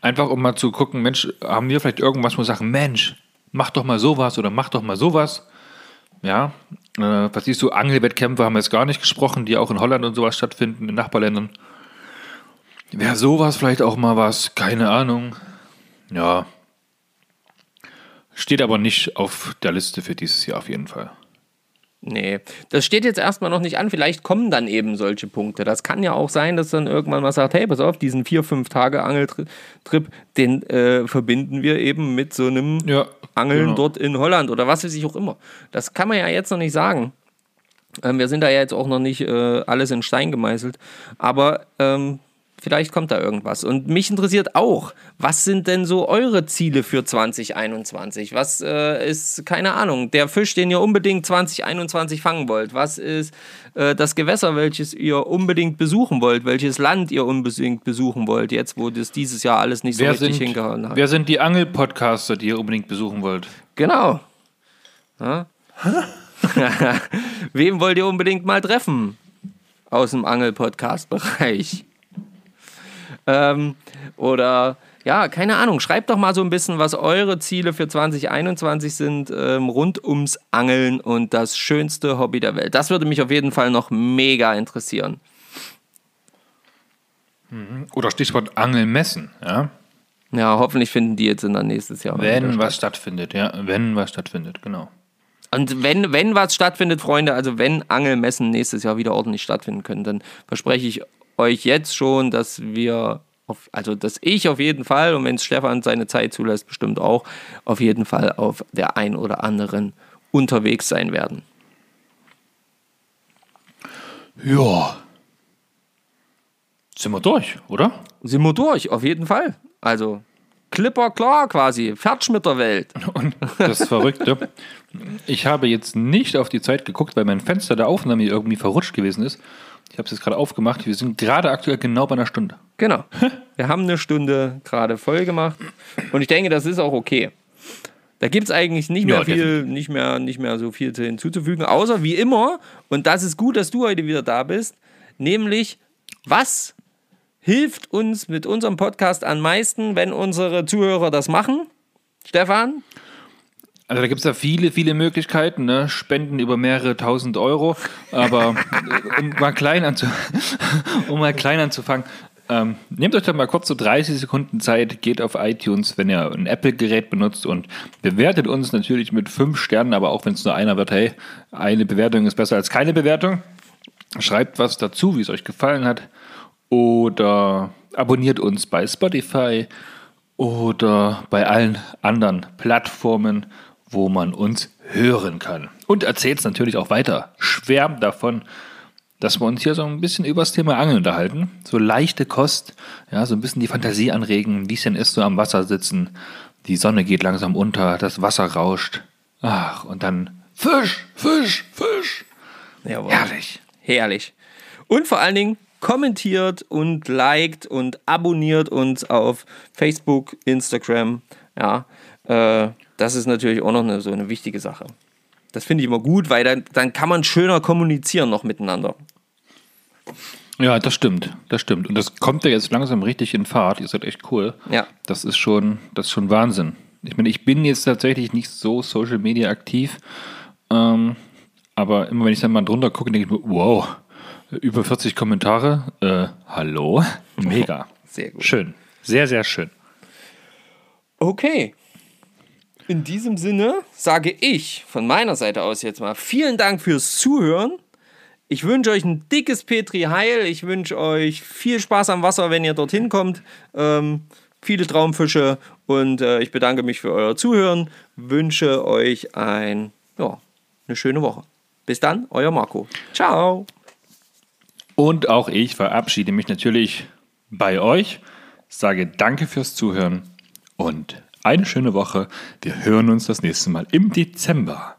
[SPEAKER 2] Einfach um mal zu gucken, Mensch, haben wir vielleicht irgendwas, wo wir sagen, Mensch, mach doch mal sowas oder mach doch mal sowas. Ja, äh, was siehst du, Angelwettkämpfe haben wir jetzt gar nicht gesprochen, die auch in Holland und sowas stattfinden, in Nachbarländern. Wäre sowas vielleicht auch mal was, keine Ahnung. Ja. Steht aber nicht auf der Liste für dieses Jahr auf jeden Fall.
[SPEAKER 1] Nee, das steht jetzt erstmal noch nicht an. Vielleicht kommen dann eben solche Punkte. Das kann ja auch sein, dass dann irgendwann mal sagt, hey, pass auf, diesen vier, fünf Tage Angeltrip, den äh, verbinden wir eben mit so einem ja, Angeln genau. dort in Holland oder was weiß ich auch immer. Das kann man ja jetzt noch nicht sagen. Ähm, wir sind da ja jetzt auch noch nicht äh, alles in Stein gemeißelt. Aber ähm, Vielleicht kommt da irgendwas. Und mich interessiert auch, was sind denn so eure Ziele für 2021? Was äh, ist, keine Ahnung, der Fisch, den ihr unbedingt 2021 fangen wollt? Was ist äh, das Gewässer, welches ihr unbedingt besuchen wollt? Welches Land ihr unbedingt besuchen wollt, jetzt wo das dieses Jahr alles nicht so wer richtig sind, hingehauen hat?
[SPEAKER 2] Wer sind die Angel-Podcaster, die ihr unbedingt besuchen wollt?
[SPEAKER 1] Genau. Ja? [laughs] Wem wollt ihr unbedingt mal treffen? Aus dem Angel-Podcast-Bereich. Ähm, oder ja, keine Ahnung, schreibt doch mal so ein bisschen, was eure Ziele für 2021 sind ähm, rund ums Angeln und das schönste Hobby der Welt. Das würde mich auf jeden Fall noch mega interessieren.
[SPEAKER 2] Mhm. Oder Stichwort Angelmessen, ja.
[SPEAKER 1] Ja, hoffentlich finden die jetzt in der nächstes Jahr.
[SPEAKER 2] Wenn was stattfindet, ja, wenn was stattfindet, genau.
[SPEAKER 1] Und wenn, wenn was stattfindet, Freunde, also wenn Angelmessen nächstes Jahr wieder ordentlich stattfinden können, dann verspreche ich euch jetzt schon, dass wir, auf, also dass ich auf jeden Fall, und wenn es Stefan seine Zeit zulässt, bestimmt auch, auf jeden Fall auf der ein oder anderen unterwegs sein werden.
[SPEAKER 2] Ja. Sind wir durch, oder?
[SPEAKER 1] Sind wir durch, auf jeden Fall. Also Clipper klar quasi, fertig mit der Welt. [laughs]
[SPEAKER 2] Und das Verrückte, ich habe jetzt nicht auf die Zeit geguckt, weil mein Fenster der Aufnahme irgendwie verrutscht gewesen ist. Ich habe es jetzt gerade aufgemacht. Wir sind gerade aktuell genau bei einer Stunde.
[SPEAKER 1] Genau. [laughs] Wir haben eine Stunde gerade voll gemacht. Und ich denke, das ist auch okay. Da gibt es eigentlich nicht mehr ja, viel, nicht mehr, nicht mehr so viel hinzuzufügen, außer wie immer, und das ist gut, dass du heute wieder da bist, nämlich, was hilft uns mit unserem Podcast am meisten, wenn unsere Zuhörer das machen? Stefan?
[SPEAKER 2] Also da gibt es ja viele, viele Möglichkeiten, ne? Spenden über mehrere tausend Euro. Aber um mal klein, anzu [laughs] um mal klein anzufangen, ähm, nehmt euch doch mal kurz so 30 Sekunden Zeit, geht auf iTunes, wenn ihr ein Apple-Gerät benutzt und bewertet uns natürlich mit fünf Sternen, aber auch wenn es nur einer wird, hey, eine Bewertung ist besser als keine Bewertung. Schreibt was dazu, wie es euch gefallen hat. Oder abonniert uns bei Spotify oder bei allen anderen Plattformen wo man uns hören kann. Und erzählt es natürlich auch weiter. Schwärmt davon, dass wir uns hier so ein bisschen über das Thema Angeln unterhalten. So leichte Kost, ja, so ein bisschen die Fantasie anregen, wie es denn ist, so am Wasser sitzen. Die Sonne geht langsam unter, das Wasser rauscht. Ach, und dann Fisch, Fisch, Fisch.
[SPEAKER 1] Jawohl. Herrlich. Herrlich. Und vor allen Dingen kommentiert und liked und abonniert uns auf Facebook, Instagram. Ja, äh, das ist natürlich auch noch eine, so eine wichtige Sache. Das finde ich immer gut, weil dann, dann kann man schöner kommunizieren noch miteinander.
[SPEAKER 2] Ja, das stimmt, das stimmt. Und das kommt ja jetzt langsam richtig in Fahrt. Ihr seid echt cool.
[SPEAKER 1] Ja.
[SPEAKER 2] Das ist schon, das ist schon Wahnsinn. Ich meine, ich bin jetzt tatsächlich nicht so Social Media aktiv, ähm, aber immer wenn ich dann mal drunter gucke, denke ich mir, wow, über 40 Kommentare. Äh, hallo? [laughs] Mega.
[SPEAKER 1] Sehr gut.
[SPEAKER 2] Schön. Sehr, sehr schön.
[SPEAKER 1] Okay. In diesem Sinne sage ich von meiner Seite aus jetzt mal vielen Dank fürs Zuhören. Ich wünsche euch ein dickes Petri Heil. Ich wünsche euch viel Spaß am Wasser, wenn ihr dorthin kommt. Ähm, viele Traumfische und äh, ich bedanke mich für euer Zuhören. Wünsche euch ein, ja, eine schöne Woche. Bis dann, euer Marco. Ciao.
[SPEAKER 2] Und auch ich verabschiede mich natürlich bei euch, sage danke fürs Zuhören und eine schöne Woche. Wir hören uns das nächste Mal im Dezember.